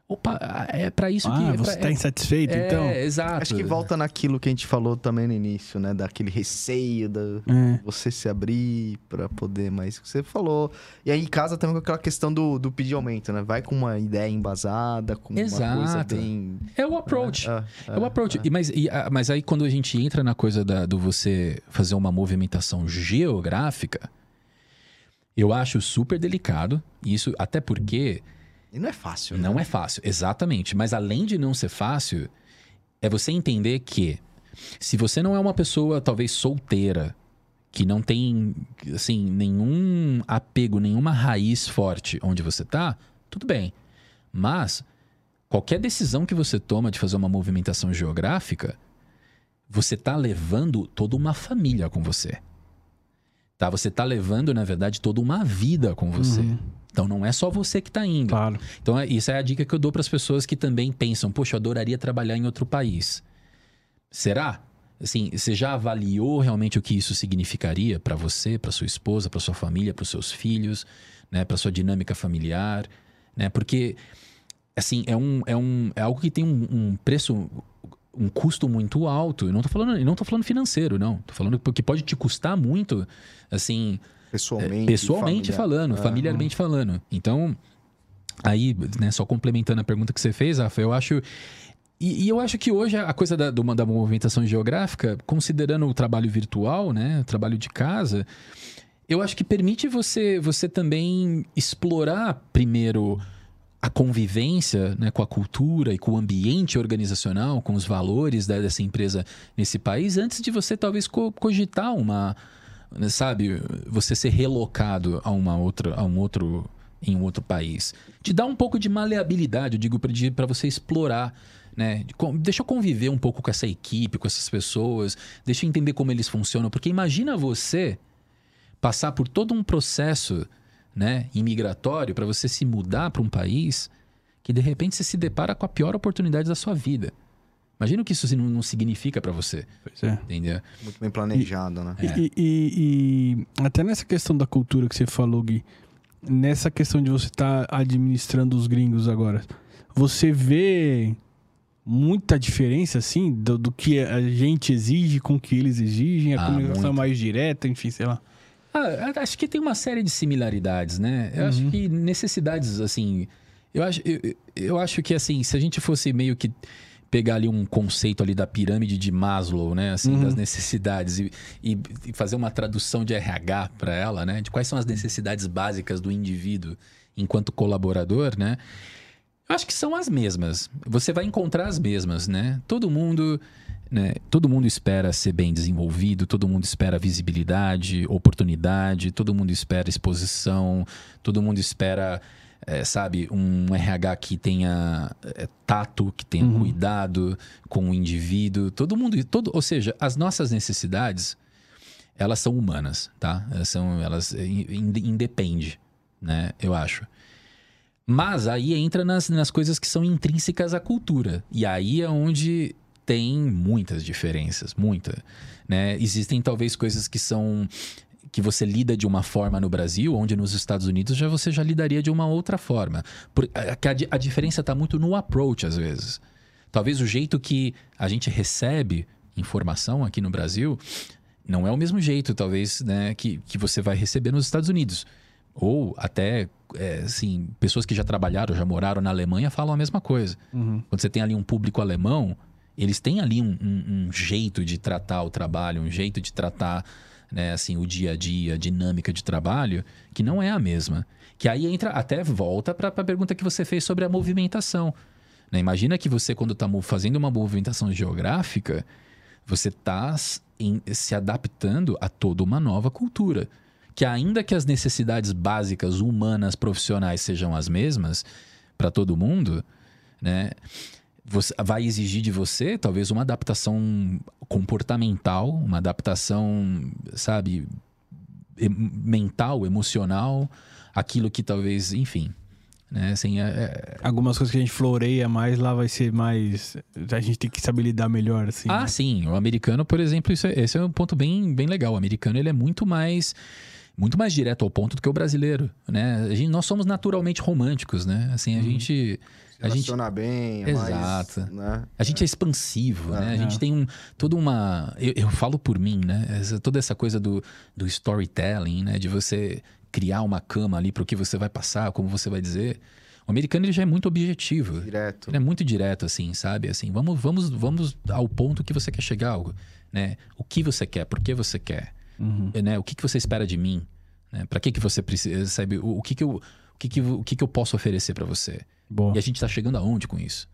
Opa, é para isso que. Ah, é você está insatisfeito, é, então? É, exato. Acho que volta naquilo que a gente falou também no início, né? Daquele receio, da É. você se abrir pra poder mais. Você falou. E aí em casa também com aquela questão do, do pedir aumento, né? Vai com uma ideia embasada, com uma coisa Exato. bem. É o approach. Ah, É o approach. E, mas, e, ah, mas aí quando a gente entra na coisa da- do você fazer uma movimentação geográfica, Eu acho super delicado. Isso até porque E não é fácil, né? não é fácil, exatamente. Mas além de não ser fácil, é você entender que se você não é uma pessoa talvez solteira, que não tem assim nenhum apego, nenhuma raiz forte onde você tá, tudo bem. Mas qualquer decisão que você toma de fazer uma movimentação geográfica, você tá levando toda uma família com você. Tá? Você tá levando, na verdade, toda uma vida com você. Uhum. Então não é só você que tá indo. Claro. Então, é- isso é a dica que eu dou para as pessoas que também pensam: poxa, eu adoraria trabalhar em outro país. Será? Assim, você já avaliou realmente o que isso significaria para você, para sua esposa, para sua família, para os seus filhos, né, para sua dinâmica familiar, né? Porque assim, é um, é um é algo que tem um, um preço um custo muito alto. Eu não tô falando, eu não tô falando financeiro, não. Tô falando que pode te custar muito, assim, Pessoalmente. pessoalmente familiar. falando, É. familiarmente falando. Então, aí, né, só complementando a pergunta que você fez, Rafa, eu acho. E, e eu acho que hoje a coisa da, do- da movimentação geográfica, considerando o trabalho virtual, né, o trabalho de casa, eu acho que permite você, você também explorar primeiro a convivência né, com a cultura e com o ambiente organizacional, com os valores da- dessa empresa nesse país, antes de você talvez co- cogitar uma, sabe, você ser relocado a uma outra, a um outro, em um outro país. Te dá um pouco de maleabilidade, eu digo para você explorar. Né? Deixa eu conviver um pouco com essa equipe, com essas pessoas, deixa eu entender como eles funcionam, porque imagina você passar por todo um processo né, imigratório para você se mudar para um país que de repente você se depara com a pior oportunidade da sua vida. Imagina o que isso não, não significa para você, Pois é. entendeu? Muito bem planejado, né? É. E, e- e até nessa questão da cultura que você falou, Gui, nessa questão de você estar administrando os gringos agora, você vê muita diferença, assim, do, do que a gente exige com o que eles exigem, a Ah, comunicação muito. mais direta, enfim, sei lá. Ah, acho que tem uma série de similaridades, né? Eu acho Uhum. que necessidades, assim. Eu acho, eu, eu acho que, assim, se a gente fosse meio que pegar ali um conceito ali da pirâmide de Maslow, né? Assim, Uhum. das necessidades e, e- e fazer uma tradução de RH para ela, né? De quais são as necessidades básicas do indivíduo enquanto colaborador, né? Eu acho que são as mesmas. Você vai encontrar as mesmas, né? Todo mundo, né? Todo mundo espera ser bem desenvolvido, todo mundo espera visibilidade, oportunidade, todo mundo espera exposição, todo mundo espera, eh, sabe, um RH que tenha eh, tato, que tenha Uhum. cuidado com o indivíduo. Todo mundo, todo, ou seja, as nossas necessidades, elas são humanas, tá? Elas são, elas in- independe, né? Eu acho. Mas aí entra nas, nas coisas que são intrínsecas à cultura. E aí é onde tem muitas diferenças, muita. Né? Existem talvez coisas que são que você lida de uma forma no Brasil, onde nos Estados Unidos já você já lidaria de uma outra forma. Por, a, que a di- a diferença está muito no approach às vezes. Talvez o jeito que a gente recebe informação aqui no Brasil não é o mesmo jeito, talvez, né, que, que você vai receber nos Estados Unidos. Ou até, é, assim, pessoas que já trabalharam, já moraram na Alemanha falam a mesma coisa. Uhum. Quando você tem ali um público alemão, eles têm ali um, um- um jeito de tratar o trabalho, um jeito de tratar, né, assim, o dia a dia, a dinâmica de trabalho, que não é a mesma. Que aí entra, até volta para a pergunta que você fez sobre a movimentação. né? Imagina que você, quando está fazendo uma movimentação geográfica, você está se adaptando a toda uma nova cultura. Que ainda que as necessidades básicas humanas profissionais sejam as mesmas para todo mundo, né? Você, vai exigir de você talvez uma adaptação comportamental, uma adaptação, sabe, mental, emocional, aquilo que talvez, enfim, né? Assim, é- é, Algumas coisas que a gente floreia mais, lá vai ser mais. A gente tem que saber lidar melhor, assim. Ah, né? sim. O americano, por exemplo, isso é, esse é um ponto bem, bem legal. O americano ele é muito mais muito mais direto ao ponto do que o brasileiro, né? A gente, nós somos naturalmente românticos, né? Assim, a Uhum. gente a gente bem, é Exato. mais... Né? a gente é expansivo, né? A É. gente tem um, toda uma. Eu, eu falo por mim, né? Essa- toda essa coisa do, do storytelling, né? De você criar uma cama ali para o que você vai passar, como você vai dizer. O americano ele já é muito objetivo. Direto. Ele é muito direto, assim, sabe? Assim, vamos, vamos, vamos ao ponto que você quer chegar, algo, né? O que você quer, por que você quer, Uhum. né? O que, que você espera de mim, Né? Para que, que você precisa, sabe? O, o que, que, eu, o, que, que, o que, que eu posso oferecer para você? Boa. E a gente está chegando aonde com isso?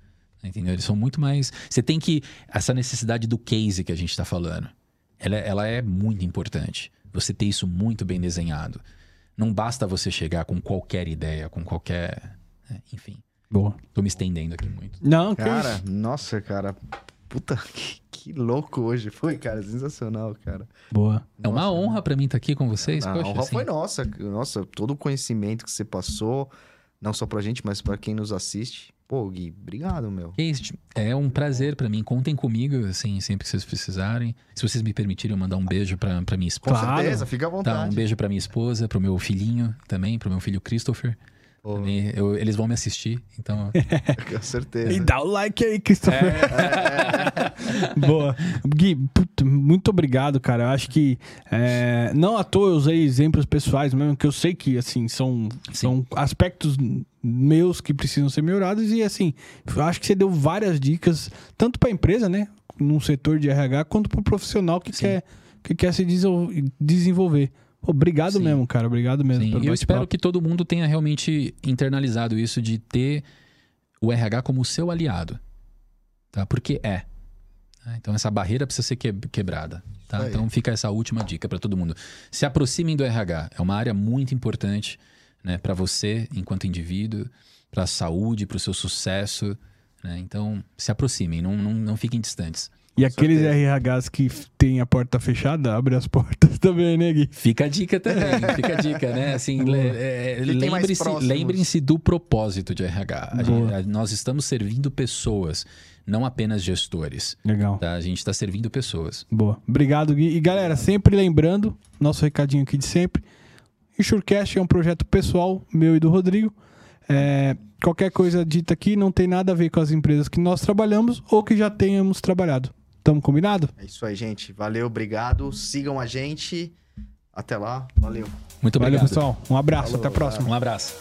Entendeu? Eles são muito mais. Você tem que. Essa necessidade do case que a gente está falando, ela, ela é muito importante. Você ter isso muito bem desenhado. Não basta você chegar com qualquer ideia, com qualquer. né? Enfim. Boa. Tô me estendendo aqui muito. Não, Cara, isso. nossa, cara. Puta, que, que louco hoje foi, cara. Sensacional, cara. Boa. É uma Nossa. honra para mim estar aqui com vocês. A Poxa, honra assim, foi nossa. Nossa, todo o conhecimento que você passou, não só pra gente, mas pra quem nos assiste. Pô, Gui, obrigado, meu. isso, É um prazer para mim. Contem comigo, assim, sempre que vocês precisarem. Se vocês me permitirem, eu mandar um beijo para minha Com esposa. Claro. certeza, fica à Tá, um vontade. beijo para minha esposa, pro meu filhinho também, pro meu filho Christopher. Pô, eu- eles vão me assistir, então. com certeza. E dá o like aí, Christopher. Boa. Gui, puta, muito obrigado, cara. Eu acho que é, não à toa eu usei exemplos pessoais mesmo, que eu sei que, assim, são, são aspectos meus que precisam ser melhorados e, assim, eu acho que você deu várias dicas, tanto para a empresa, né, num setor de RH, quanto para o profissional que Sim. quer, que quer se desenvolver. Obrigado Sim. mesmo, cara. Obrigado mesmo. Sim, pelo e eu espero que todo mundo tenha realmente internalizado isso de ter o RH como seu aliado. Tá? Porque é. Tá? Então essa barreira precisa ser que- quebrada. Tá? Então fica essa última dica para todo mundo. Se aproximem do RH. É uma área muito importante né, para você, enquanto indivíduo, para a saúde, para o seu sucesso. né? Então se aproximem, não, não, não fiquem distantes. E aqueles certeza. RHs que tem a porta fechada, abre as portas também, né, Gui? Fica a dica também, fica a dica, né? Assim, é, próximos. lembrem-se do propósito de RH. A gente- a- nós estamos servindo pessoas, não apenas gestores. Legal. Tá? A gente está servindo pessoas. Boa. Obrigado, Gui. E galera, sempre lembrando, nosso recadinho aqui de sempre. Enxurcast é um projeto pessoal, meu e do Rodrigo. É, qualquer coisa dita aqui não tem nada a ver com as empresas que nós trabalhamos ou que já tenhamos trabalhado. Tamo combinado? É isso aí, gente. Valeu, obrigado. Sigam a gente. Até lá. Valeu. Muito Valeu, obrigado. pessoal. Um abraço, Falou, até a próxima. Um abraço.